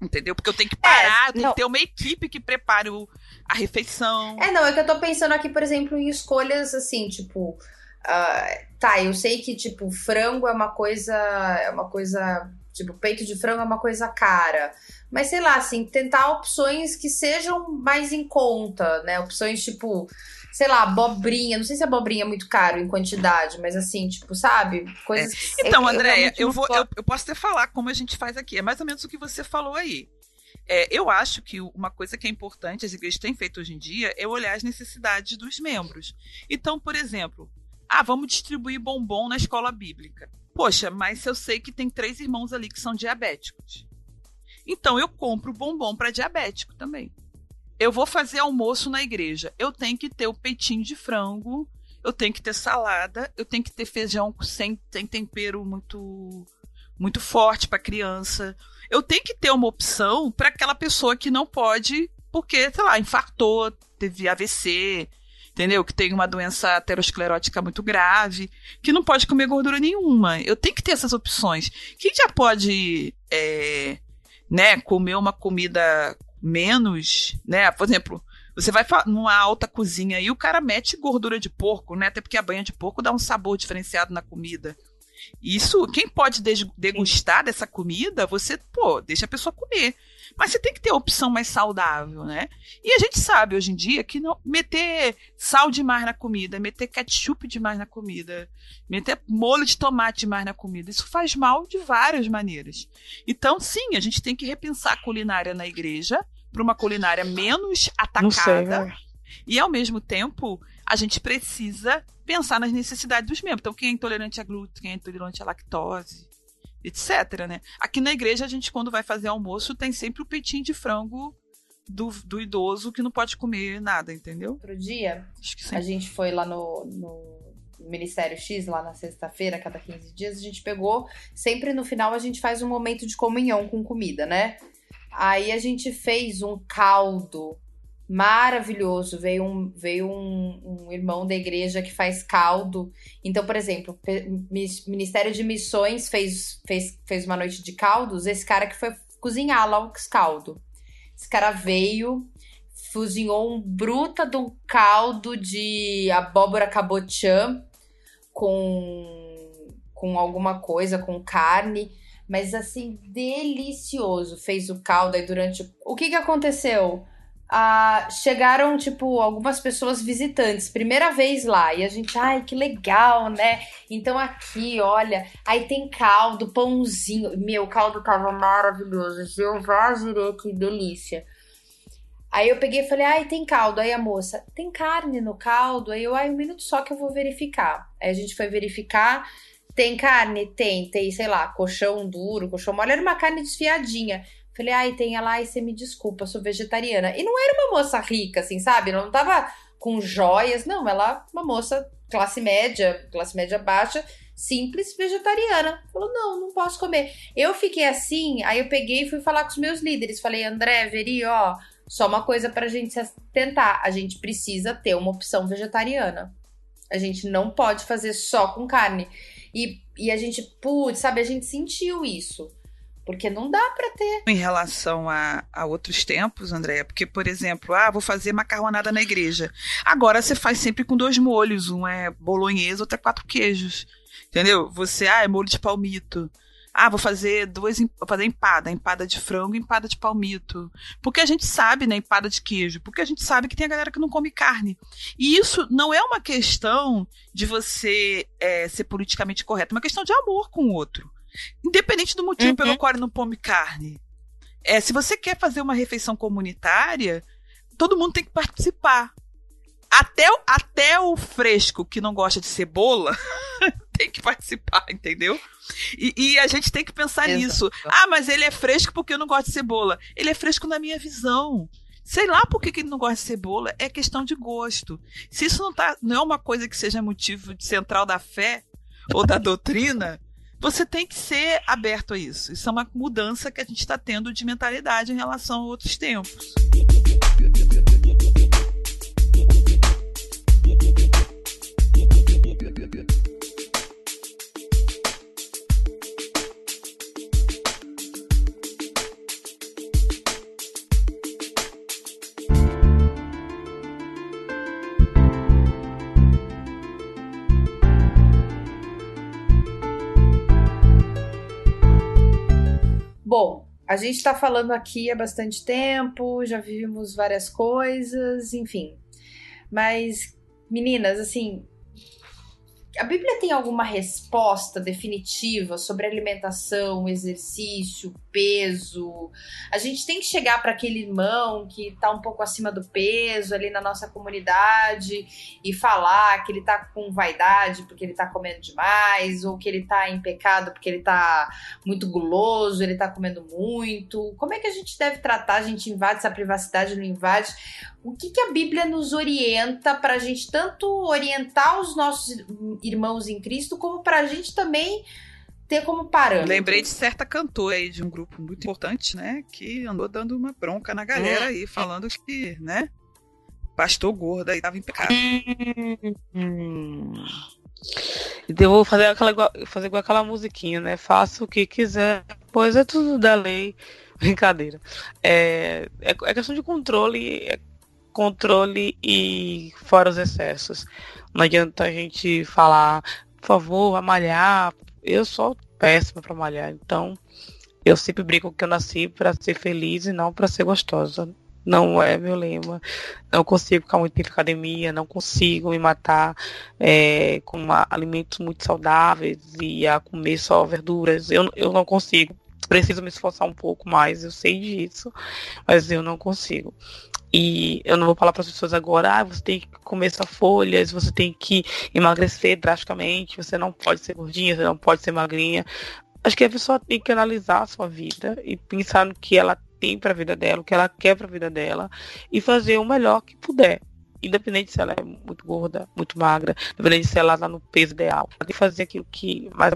Entendeu? Porque eu tenho que é, parar, é, tem que ter uma equipe que prepare o, a refeição. É, não, é que eu tô pensando aqui, por exemplo, em escolhas assim, tipo. Uh, tá, eu sei que, tipo, frango é uma coisa. É uma coisa. Tipo, peito de frango é uma coisa cara. Mas sei lá, assim, tentar opções que sejam mais em conta, né? Opções tipo sei lá, abobrinha. Não sei se abobrinha é muito caro em quantidade, mas assim, tipo, sabe? Coisas. É. Então, Andréia, eu, vou, eu, eu, posso até falar como a gente faz aqui. É mais ou menos o que você falou aí. É, eu acho que uma coisa que é importante, as igrejas têm feito hoje em dia, é olhar as necessidades dos membros. Então, por exemplo, ah, vamos distribuir bombom na escola bíblica. Poxa, mas eu sei que tem três irmãos ali que são diabéticos. Então eu compro bombom para diabético também eu vou fazer almoço na igreja. Eu tenho que ter o peitinho de frango, eu tenho que ter salada, eu tenho que ter feijão sem, sem tempero muito muito forte para criança. Eu tenho que ter uma opção para aquela pessoa que não pode, porque, sei lá, infartou, teve AVC, entendeu? Que tem uma doença aterosclerótica muito grave, que não pode comer gordura nenhuma. Eu tenho que ter essas opções. Quem já pode, é, né, comer uma comida menos, né? Por exemplo, você vai numa alta cozinha e o cara mete gordura de porco, né? Até porque a banha de porco dá um sabor diferenciado na comida. Isso, quem pode degustar dessa comida, você, pô, deixa a pessoa comer. Mas você tem que ter a opção mais saudável, né? E a gente sabe hoje em dia que não meter sal demais na comida, meter ketchup demais na comida, meter molho de tomate demais na comida, isso faz mal de várias maneiras. Então, sim, a gente tem que repensar a culinária na igreja para uma culinária menos atacada. Sei, né? e ao mesmo tempo, a gente precisa pensar nas necessidades dos membros. Então, quem é intolerante a glúten, quem é intolerante à lactose, etc. Né? Aqui na igreja, a gente, quando vai fazer almoço, tem sempre o peitinho de frango do, do idoso que não pode comer nada, entendeu? Outro dia, a gente foi lá no, no Ministério X, lá na sexta-feira, cada 15 dias, a gente pegou. Sempre no final a gente faz um momento de comunhão com comida, né? Aí a gente fez um caldo maravilhoso. Veio um, veio um, um, irmão da igreja que faz caldo. Então, por exemplo, Ministério de Missões fez, fez, fez uma noite de caldos. Esse cara que foi cozinhar lá o caldo. Esse cara veio, cozinhou um bruta de um caldo de abóbora cabotiã com, com alguma coisa, com carne. Mas assim, delicioso. Fez o caldo aí durante. O que que aconteceu? Ah, chegaram, tipo, algumas pessoas visitantes, primeira vez lá, e a gente, ai, que legal, né? Então aqui, olha, aí tem caldo, pãozinho, meu, o caldo tava maravilhoso, Jeová jurei, que delícia. Aí eu peguei e falei, ai, tem caldo. Aí a moça, tem carne no caldo? Aí eu, ai, um minuto só que eu vou verificar. Aí a gente foi verificar, tem carne? Tem, tem, sei lá, colchão duro, colchão mole, era uma carne desfiadinha. Falei, ai, tem ela, ai, você me desculpa, sou vegetariana. E não era uma moça rica, assim, sabe? Não tava com joias, não, ela uma moça classe média, classe média baixa, simples, vegetariana. Falou, não, não posso comer. Eu fiquei assim, aí eu peguei e fui falar com os meus líderes. Falei, André, Veri, ó, só uma coisa pra gente tentar. A gente precisa ter uma opção vegetariana. A gente não pode fazer só com carne. E, e a gente, putz, sabe, a gente sentiu isso. Porque não dá para ter. Em relação a, a outros tempos, Andréia, porque, por exemplo, ah, vou fazer macarronada na igreja. Agora você faz sempre com dois molhos. Um é bolonhesa, outro é quatro queijos. Entendeu? Você, ah, é molho de palmito. Ah, vou fazer duas, vou fazer empada, empada de frango e empada de palmito. Porque a gente sabe, né, empada de queijo, porque a gente sabe que tem a galera que não come carne. E isso não é uma questão de você é, ser politicamente correto, é uma questão de amor com o outro. Independente do motivo uhum. pelo qual ele não come carne. É, se você quer fazer uma refeição comunitária, todo mundo tem que participar. Até, até o fresco que não gosta de cebola tem que participar, entendeu? E, e, a gente tem que pensar Exato. nisso. Ah, mas ele é fresco porque eu não gosto de cebola. Ele é fresco na minha visão. Sei lá por que, que ele não gosta de cebola. É questão de gosto. Se isso não, tá, não é uma coisa que seja motivo central da fé ou da doutrina, você tem que ser aberto a isso. Isso é uma mudança que a gente está tendo de mentalidade em relação a outros tempos. Bom, a gente está falando aqui há bastante tempo, já vivemos várias coisas, enfim. Mas, meninas, assim, a Bíblia tem alguma resposta definitiva sobre alimentação, exercício, peso? A gente tem que chegar para aquele irmão que está um pouco acima do peso ali na nossa comunidade e falar que ele está com vaidade porque ele está comendo demais, ou que ele está em pecado porque ele está muito guloso, ele está comendo muito. Como é que a gente deve tratar? A gente invade essa privacidade, não invade? O que, que a Bíblia nos orienta para a gente tanto orientar os nossos irmãos em Cristo, como para a gente também ter como parâmetro? Lembrei de certa cantora aí de um grupo muito importante, né? Que andou dando uma bronca na galera hum. aí, falando que, né? Pastor gordo aí tava em pecado. Hum. Então eu vou fazer aquela, fazer igual aquela musiquinha, né? Faça o que quiser, pois é tudo da lei. Brincadeira. É, é, é questão de controle, é controle e fora os excessos. Não adianta a gente falar, por favor, vai malhar. Eu sou péssima para malhar, então eu sempre brinco que eu nasci para ser feliz e não para ser gostosa. Não é meu lema. Não consigo ficar muito tempo na academia, não consigo me matar é, com uma, alimentos muito saudáveis e a comer só verduras. Eu, eu não consigo. Preciso me esforçar um pouco mais, eu sei disso, mas eu não consigo. E eu não vou falar para as pessoas agora, ah, você tem que comer só folhas, você tem que emagrecer drasticamente, você não pode ser gordinha, você não pode ser magrinha. Acho que a pessoa tem que analisar a sua vida e pensar no que ela tem para a vida dela, o que ela quer para a vida dela e fazer o melhor que puder. Independente se ela é muito gorda, muito magra, independente se ela está no peso ideal. Ela tem que fazer aquilo que mais,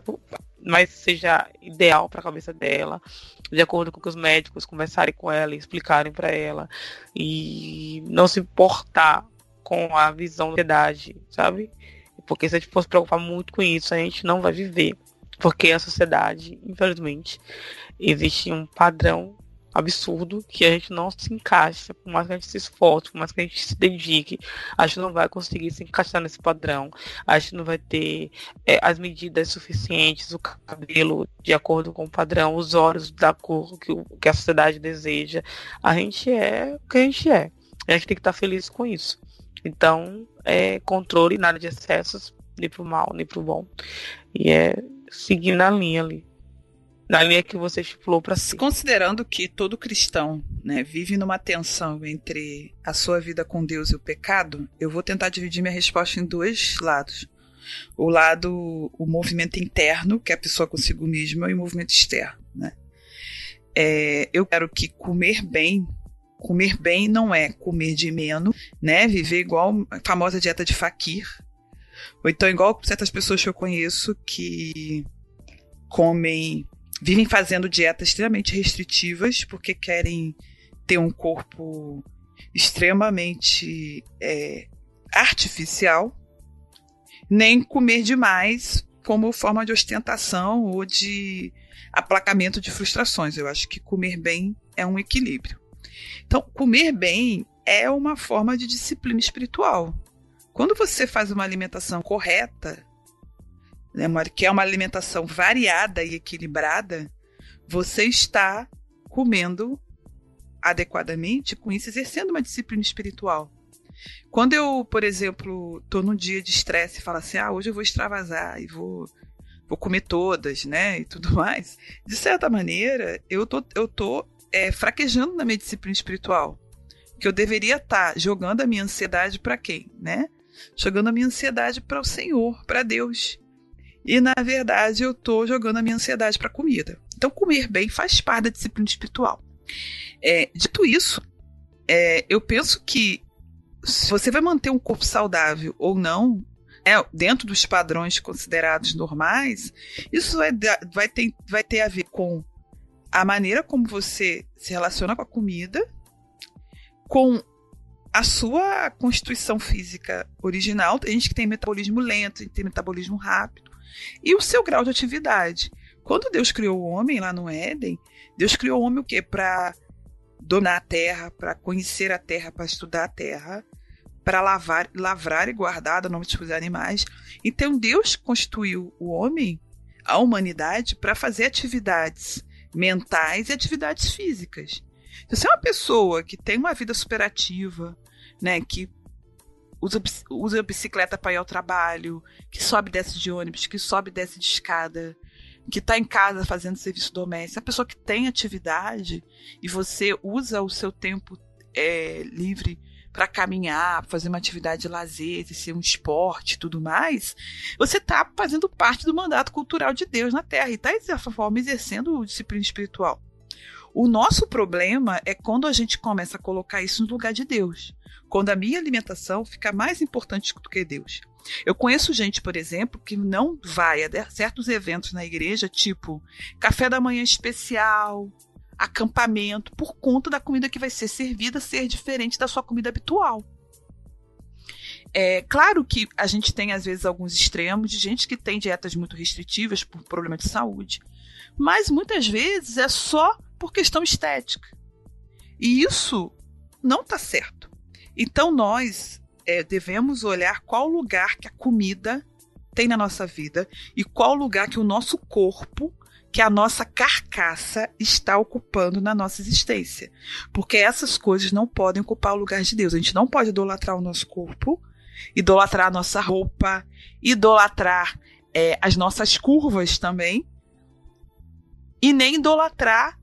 mais seja ideal para a cabeça dela de acordo com que os médicos conversarem com ela e explicarem para ela e não se importar com a visão da sociedade, sabe? Porque se a gente for se preocupar muito com isso, a gente não vai viver. Porque a sociedade, infelizmente, existe um padrão absurdo que a gente não se encaixa, por mais que a gente se esforce, por mais que a gente se dedique, a gente não vai conseguir se encaixar nesse padrão, a gente não vai ter é, as medidas suficientes, o cabelo de acordo com o padrão, os olhos da cor que, que a sociedade deseja. A gente é o que a gente é. A gente tem que estar feliz com isso. Então, é controle, nada de excessos, nem pro mal, nem pro bom. E é seguir na linha ali na linha que você estipulou para si. Considerando que todo cristão né, vive numa tensão entre a sua vida com Deus e o pecado, eu vou tentar dividir minha resposta em dois lados. O lado, o movimento interno, que é a pessoa consigo mesma, e o movimento externo. Né? É, eu quero que comer bem comer bem não é comer de menos, né? Viver igual a famosa dieta de fakir. Ou então igual certas pessoas que eu conheço que comem vivem fazendo dietas extremamente restritivas porque querem ter um corpo extremamente é, artificial, nem comer demais como forma de ostentação ou de aplacamento de frustrações. Eu acho que comer bem é um equilíbrio. Então, comer bem é uma forma de disciplina espiritual. Quando você faz uma alimentação correta, né, que é uma alimentação variada e equilibrada, você está comendo adequadamente, com isso exercendo uma disciplina espiritual. Quando eu, por exemplo, estou num dia de estresse e falo assim, ah, hoje eu vou extravasar e vou, vou comer todas, né, e tudo mais, de certa maneira, eu tô, eu tô é, fraquejando na minha disciplina espiritual. Que eu deveria estar tá jogando a minha ansiedade para quem, né? Jogando a minha ansiedade para o Senhor, para Deus. E na verdade eu estou jogando a minha ansiedade para comida. Então comer bem faz parte da disciplina espiritual. É, dito isso, é, eu penso que se você vai manter um corpo saudável ou não, é, dentro dos padrões considerados normais, isso vai, vai, ter, vai ter a ver com a maneira como você se relaciona com a comida, com a sua constituição física original. Tem gente que tem metabolismo lento, tem metabolismo rápido. E o seu grau de atividade. Quando Deus criou o homem lá no Éden, Deus criou o homem o quê? Para dominar a terra, para conhecer a terra, para estudar a terra, para lavar, lavrar e guardar, nome dos animais. Então Deus constituiu o homem, a humanidade, para fazer atividades mentais e atividades físicas. Se você é uma pessoa que tem uma vida superativa, né, que usa, usa bicicleta para ir ao trabalho, que sobe e desce de ônibus, que sobe e desce de escada, que está em casa fazendo serviço doméstico, a pessoa que tem atividade e você usa o seu tempo é, livre para caminhar, fazer uma atividade de lazer, ser um esporte tudo mais, você está fazendo parte do mandato cultural de Deus na Terra e está, dessa forma, exercendo disciplina espiritual. O nosso problema é quando a gente começa a colocar isso no lugar de Deus. Quando a minha alimentação fica mais importante do que Deus. Eu conheço gente, por exemplo, que não vai a certos eventos na igreja, tipo café da manhã especial, acampamento por conta da comida que vai ser servida ser diferente da sua comida habitual. É claro que a gente tem às vezes alguns extremos de gente que tem dietas muito restritivas por problema de saúde, mas muitas vezes é só por questão estética. E isso não está certo. Então nós é, devemos olhar qual lugar que a comida tem na nossa vida e qual lugar que o nosso corpo que a nossa carcaça está ocupando na nossa existência. Porque essas coisas não podem ocupar o lugar de Deus. A gente não pode idolatrar o nosso corpo, idolatrar a nossa roupa, idolatrar é, as nossas curvas também, e nem idolatrar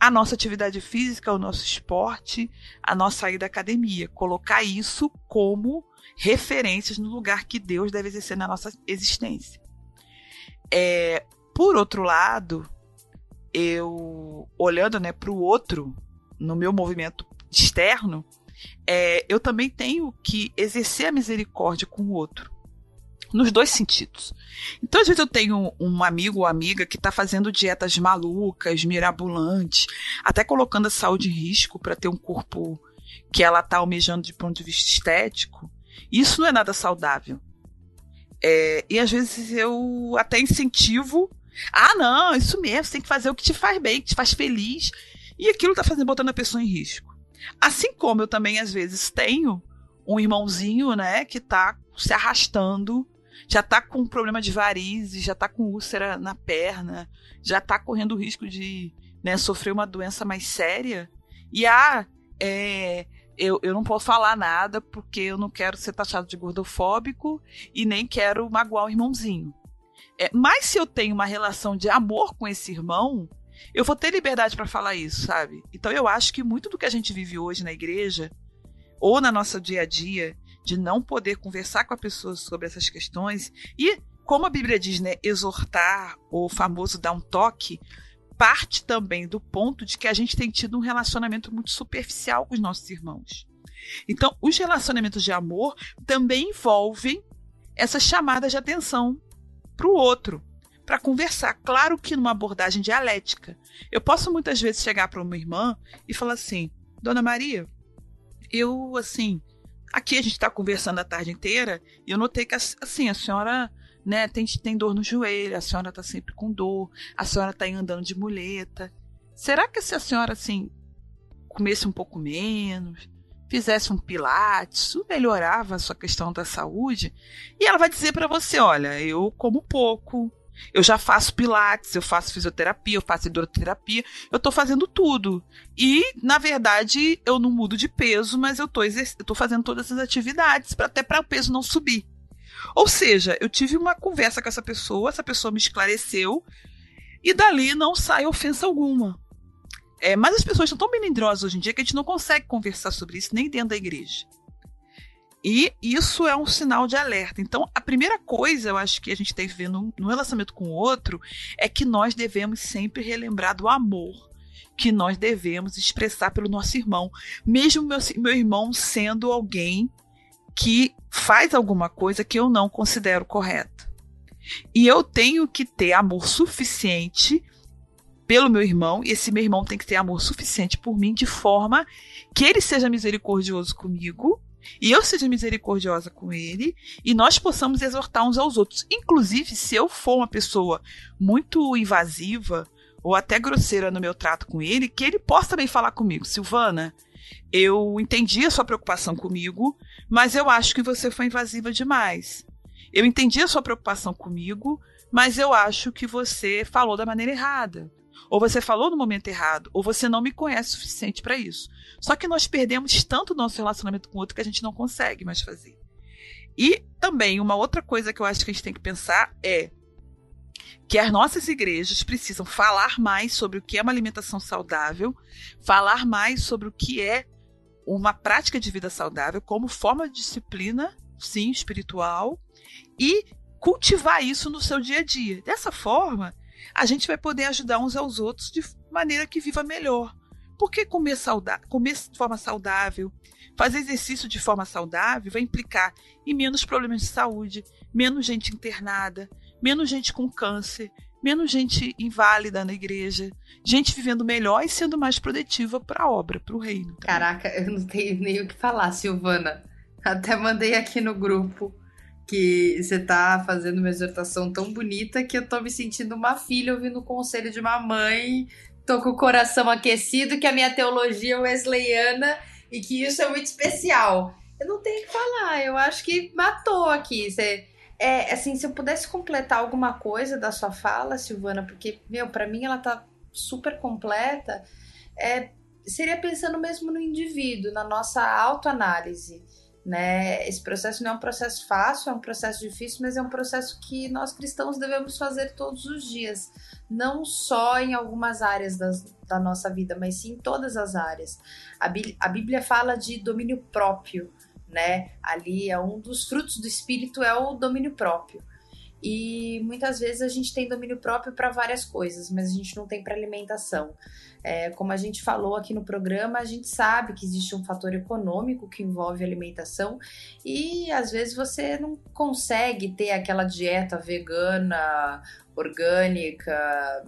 a nossa atividade física, o nosso esporte, a nossa ida à academia. Colocar isso como referências no lugar que Deus deve exercer na nossa existência. É, por outro lado, eu olhando né, para o outro, no meu movimento externo, é, eu também tenho que exercer a misericórdia com o outro. Nos dois sentidos. Então, às vezes, eu tenho um amigo ou amiga que está fazendo dietas malucas, mirabolantes, até colocando a saúde em risco para ter um corpo que ela está almejando de ponto de vista estético. Isso não é nada saudável. É, e às vezes eu até incentivo ah, não, isso mesmo, você tem que fazer o que te faz bem, que te faz feliz. E aquilo está fazendo, botando a pessoa em risco. Assim como eu também, às vezes, tenho um irmãozinho, né, que está se arrastando, já está com problema de varizes, já está com úlcera na perna, já está correndo o risco de né, sofrer uma doença mais séria. E ah, é, eu, eu não posso falar nada porque eu não quero ser taxado de gordofóbico e nem quero magoar o irmãozinho. É, mas se eu tenho uma relação de amor com esse irmão, eu vou ter liberdade para falar isso, sabe? Então eu acho que muito do que a gente vive hoje na igreja, ou na nossa dia a dia, de não poder conversar com a pessoa sobre essas questões, e como a Bíblia diz, né, exortar, ou famoso dar um toque, parte também do ponto de que a gente tem tido um relacionamento muito superficial com os nossos irmãos. Então, os relacionamentos de amor também envolvem essas chamadas de atenção para o outro, para conversar. Claro que numa abordagem dialética. Eu posso muitas vezes chegar para uma irmã e falar assim: Dona Maria, eu, assim, aqui a gente está conversando a tarde inteira e eu notei que, assim, a senhora né? Tem, tem dor no joelho, a senhora tá sempre com dor, a senhora tá andando de muleta. Será que se a senhora, assim, comesse um pouco menos, fizesse um pilates, melhorava a sua questão da saúde? E ela vai dizer para você, olha, eu como pouco, eu já faço pilates, eu faço fisioterapia, eu faço hidroterapia, eu tô fazendo tudo. E, na verdade, eu não mudo de peso, mas eu tô, eu tô fazendo todas essas atividades para até para o peso não subir. Ou seja, eu tive uma conversa com essa pessoa, essa pessoa me esclareceu, e dali não sai ofensa alguma. É, mas as pessoas estão tão melindrosas hoje em dia que a gente não consegue conversar sobre isso nem dentro da igreja. E isso é um sinal de alerta. Então, a primeira coisa, eu acho que a gente tem que ver no, no relacionamento com o outro, é que nós devemos sempre relembrar do amor que nós devemos expressar pelo nosso irmão, mesmo meu, meu irmão sendo alguém que faz alguma coisa que eu não considero correta. E eu tenho que ter amor suficiente pelo meu irmão, e esse meu irmão tem que ter amor suficiente por mim, de forma que ele seja misericordioso comigo e eu seja misericordiosa com ele e nós possamos exortar uns aos outros. Inclusive, se eu for uma pessoa muito invasiva ou até grosseira no meu trato com ele, que ele possa também falar comigo, Silvana. Eu entendi a sua preocupação comigo, mas eu acho que você foi invasiva demais. Eu entendi a sua preocupação comigo, mas eu acho que você falou da maneira errada. Ou você falou no momento errado, ou você não me conhece o suficiente para isso. Só que nós perdemos tanto o nosso relacionamento com o outro que a gente não consegue mais fazer. E também uma outra coisa que eu acho que a gente tem que pensar é que as nossas igrejas precisam falar mais sobre o que é uma alimentação saudável, falar mais sobre o que é uma prática de vida saudável como forma de disciplina, sim, espiritual, e cultivar isso no seu dia a dia. Dessa forma, a gente vai poder ajudar uns aos outros de maneira que viva melhor. Porque comer, saudável, comer de forma saudável, fazer exercício de forma saudável vai implicar em menos problemas de saúde, menos gente internada, menos gente com câncer, menos gente inválida na igreja, gente vivendo melhor e sendo mais produtiva para a obra, para o reino. Também. Caraca, eu não tenho nem o que falar, Silvana. Até mandei aqui no grupo que você tá fazendo uma exortação tão bonita que eu tô me sentindo uma filha ouvindo o conselho de uma mãe. Tô com o coração aquecido, que a minha teologia é wesleyana e que isso é muito especial. Eu não tenho o que falar, eu acho que matou aqui. Você, é, assim, se eu pudesse completar alguma coisa da sua fala, Silvana, porque, meu, para mim ela tá super completa, é, seria pensando mesmo no indivíduo, na nossa autoanálise né? Esse processo não é um processo fácil, é um processo difícil, mas é um processo que nós cristãos devemos fazer todos os dias, não só em algumas áreas das, da nossa vida, mas sim em todas as áreas. A, a Bíblia fala de domínio próprio, né? Ali é um dos frutos do Espírito é o domínio próprio. E muitas vezes a gente tem domínio próprio para várias coisas, mas a gente não tem para alimentação. É, como a gente falou aqui no programa, a gente sabe que existe um fator econômico que envolve alimentação e às vezes você não consegue ter aquela dieta vegana, orgânica,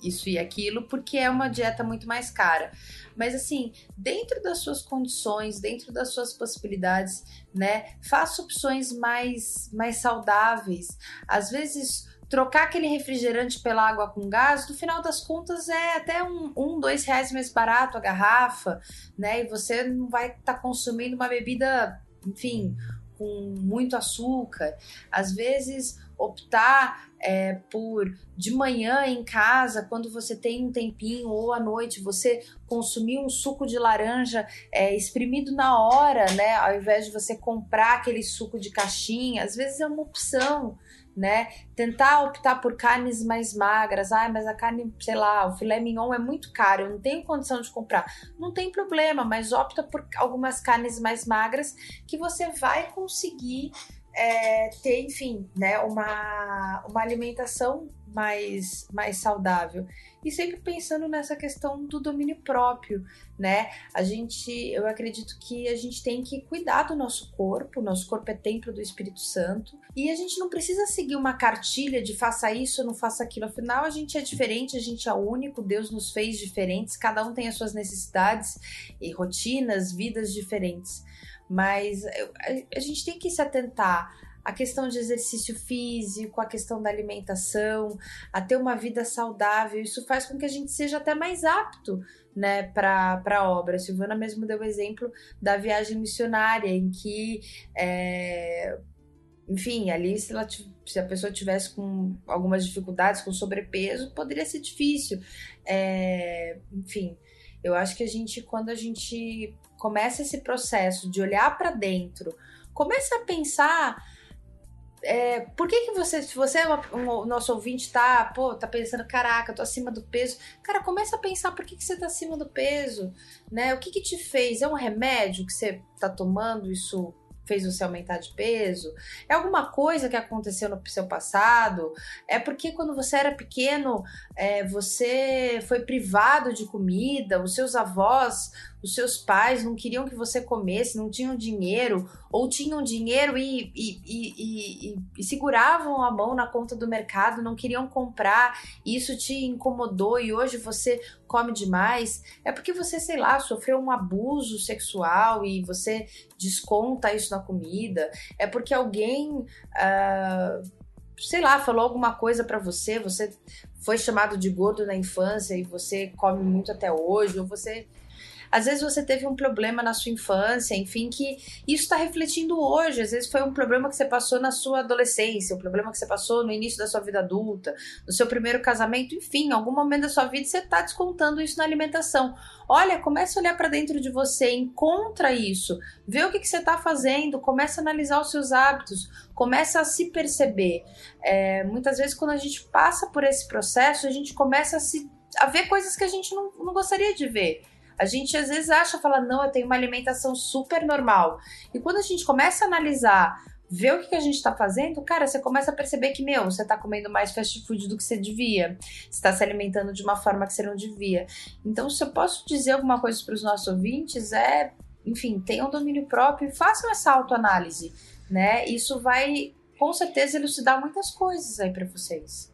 isso e aquilo, porque é uma dieta muito mais cara. Mas assim, dentro das suas condições, dentro das suas possibilidades, né? Faça opções mais, mais saudáveis. Às vezes, trocar aquele refrigerante pela água com gás, no final das contas é até um, um dois reais mais barato a garrafa, né? E você não vai estar tá consumindo uma bebida, enfim, com muito açúcar. Às vezes, optar é, por de manhã em casa, quando você tem um tempinho, ou à noite, você consumir um suco de laranja é, exprimido na hora, né? Ao invés de você comprar aquele suco de caixinha, às vezes é uma opção. Né? Tentar optar por carnes mais magras. Ah, mas a carne, sei lá, o filé mignon é muito caro, eu não tenho condição de comprar. Não tem problema, mas opta por algumas carnes mais magras que você vai conseguir é, ter, enfim, né, uma, uma alimentação mais, mais saudável. E sempre pensando nessa questão do domínio próprio, né? A gente, eu acredito que a gente tem que cuidar do nosso corpo, nosso corpo é templo do Espírito Santo, e a gente não precisa seguir uma cartilha de faça isso, não faça aquilo. Afinal, a gente é diferente, a gente é único, Deus nos fez diferentes, cada um tem as suas necessidades e rotinas, vidas diferentes. Mas a, a gente tem que se atentar a questão de exercício físico, a questão da alimentação, a ter uma vida saudável. Isso faz com que a gente seja até mais apto né, para a obra. A Silvana mesmo deu o exemplo da viagem missionária, em que, é, enfim, ali se, ela, se a pessoa tivesse com algumas dificuldades, com sobrepeso, poderia ser difícil. É, enfim, eu acho que a gente, quando a gente começa esse processo de olhar para dentro, começa a pensar é, por que, que você, se você é uma, um, nosso ouvinte, tá, pô, tá pensando, caraca, tô acima do peso, cara, começa a pensar por que, que você tá acima do peso, né? O que que te fez? É um remédio que você tá tomando, isso fez você aumentar de peso? É alguma coisa que aconteceu no seu passado? É porque quando você era pequeno, é, você foi privado de comida, os seus avós, os seus pais não queriam que você comesse, não tinham dinheiro, ou tinham dinheiro e, e, e, e, seguravam a mão na conta do mercado, não queriam comprar, e isso te incomodou e hoje você come demais, é porque você, sei lá, sofreu um abuso sexual e você desconta isso na comida, é porque alguém. Uh, sei lá, falou alguma coisa para você, você foi chamado de gordo na infância e você come muito até hoje, ou você às vezes você teve um problema na sua infância, enfim, que isso está refletindo hoje. Às vezes foi um problema que você passou na sua adolescência, um problema que você passou no início da sua vida adulta, no seu primeiro casamento, enfim, em algum momento da sua vida você está descontando isso na alimentação. Olha, comece a olhar para dentro de você, encontra isso, vê o que, que você está fazendo, comece a analisar os seus hábitos, comece a se perceber. É, muitas vezes, quando a gente passa por esse processo, a gente começa a, se, a ver coisas que a gente não, não gostaria de ver. A gente às vezes acha, fala, não, eu tenho uma alimentação super normal. E quando a gente começa a analisar, ver o que, a gente está fazendo, cara, você começa a perceber que, meu, você está comendo mais fast food do que você devia. Você está se alimentando de uma forma que você não devia. Então, se eu posso dizer alguma coisa para os nossos ouvintes, é, enfim, tenham domínio próprio e façam essa autoanálise, né? Isso vai, com certeza, elucidar muitas coisas aí para vocês.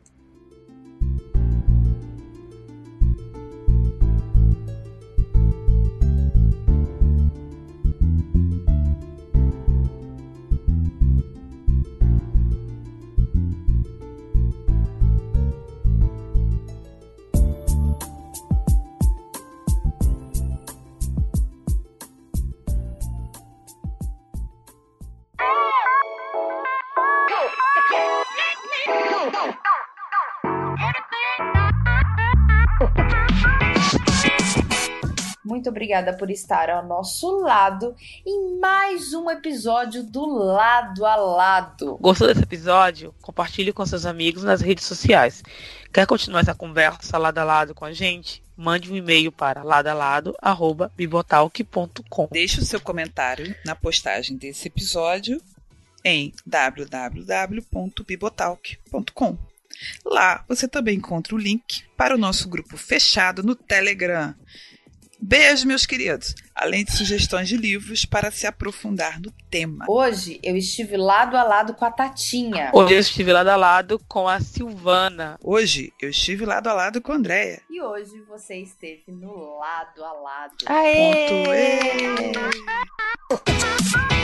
Muito obrigada por estar ao nosso lado em mais um episódio do Lado a Lado. Gostou desse episódio? Compartilhe com seus amigos nas redes sociais. Quer continuar essa conversa lado a lado com a gente? Mande um e-mail para ladalado@bibotalk.com. Deixe o seu comentário na postagem desse episódio em www.bibotalk.com. Lá você também encontra o link para o nosso grupo fechado no Telegram. Beijo, meus queridos! Além de sugestões de livros para se aprofundar no tema. Hoje eu estive lado a lado com a Tatinha. Hoje eu estive lado a lado com a Silvana. Hoje eu estive lado a lado com a Andréia. E hoje você esteve no lado a lado. Aê! Ponto. Ê!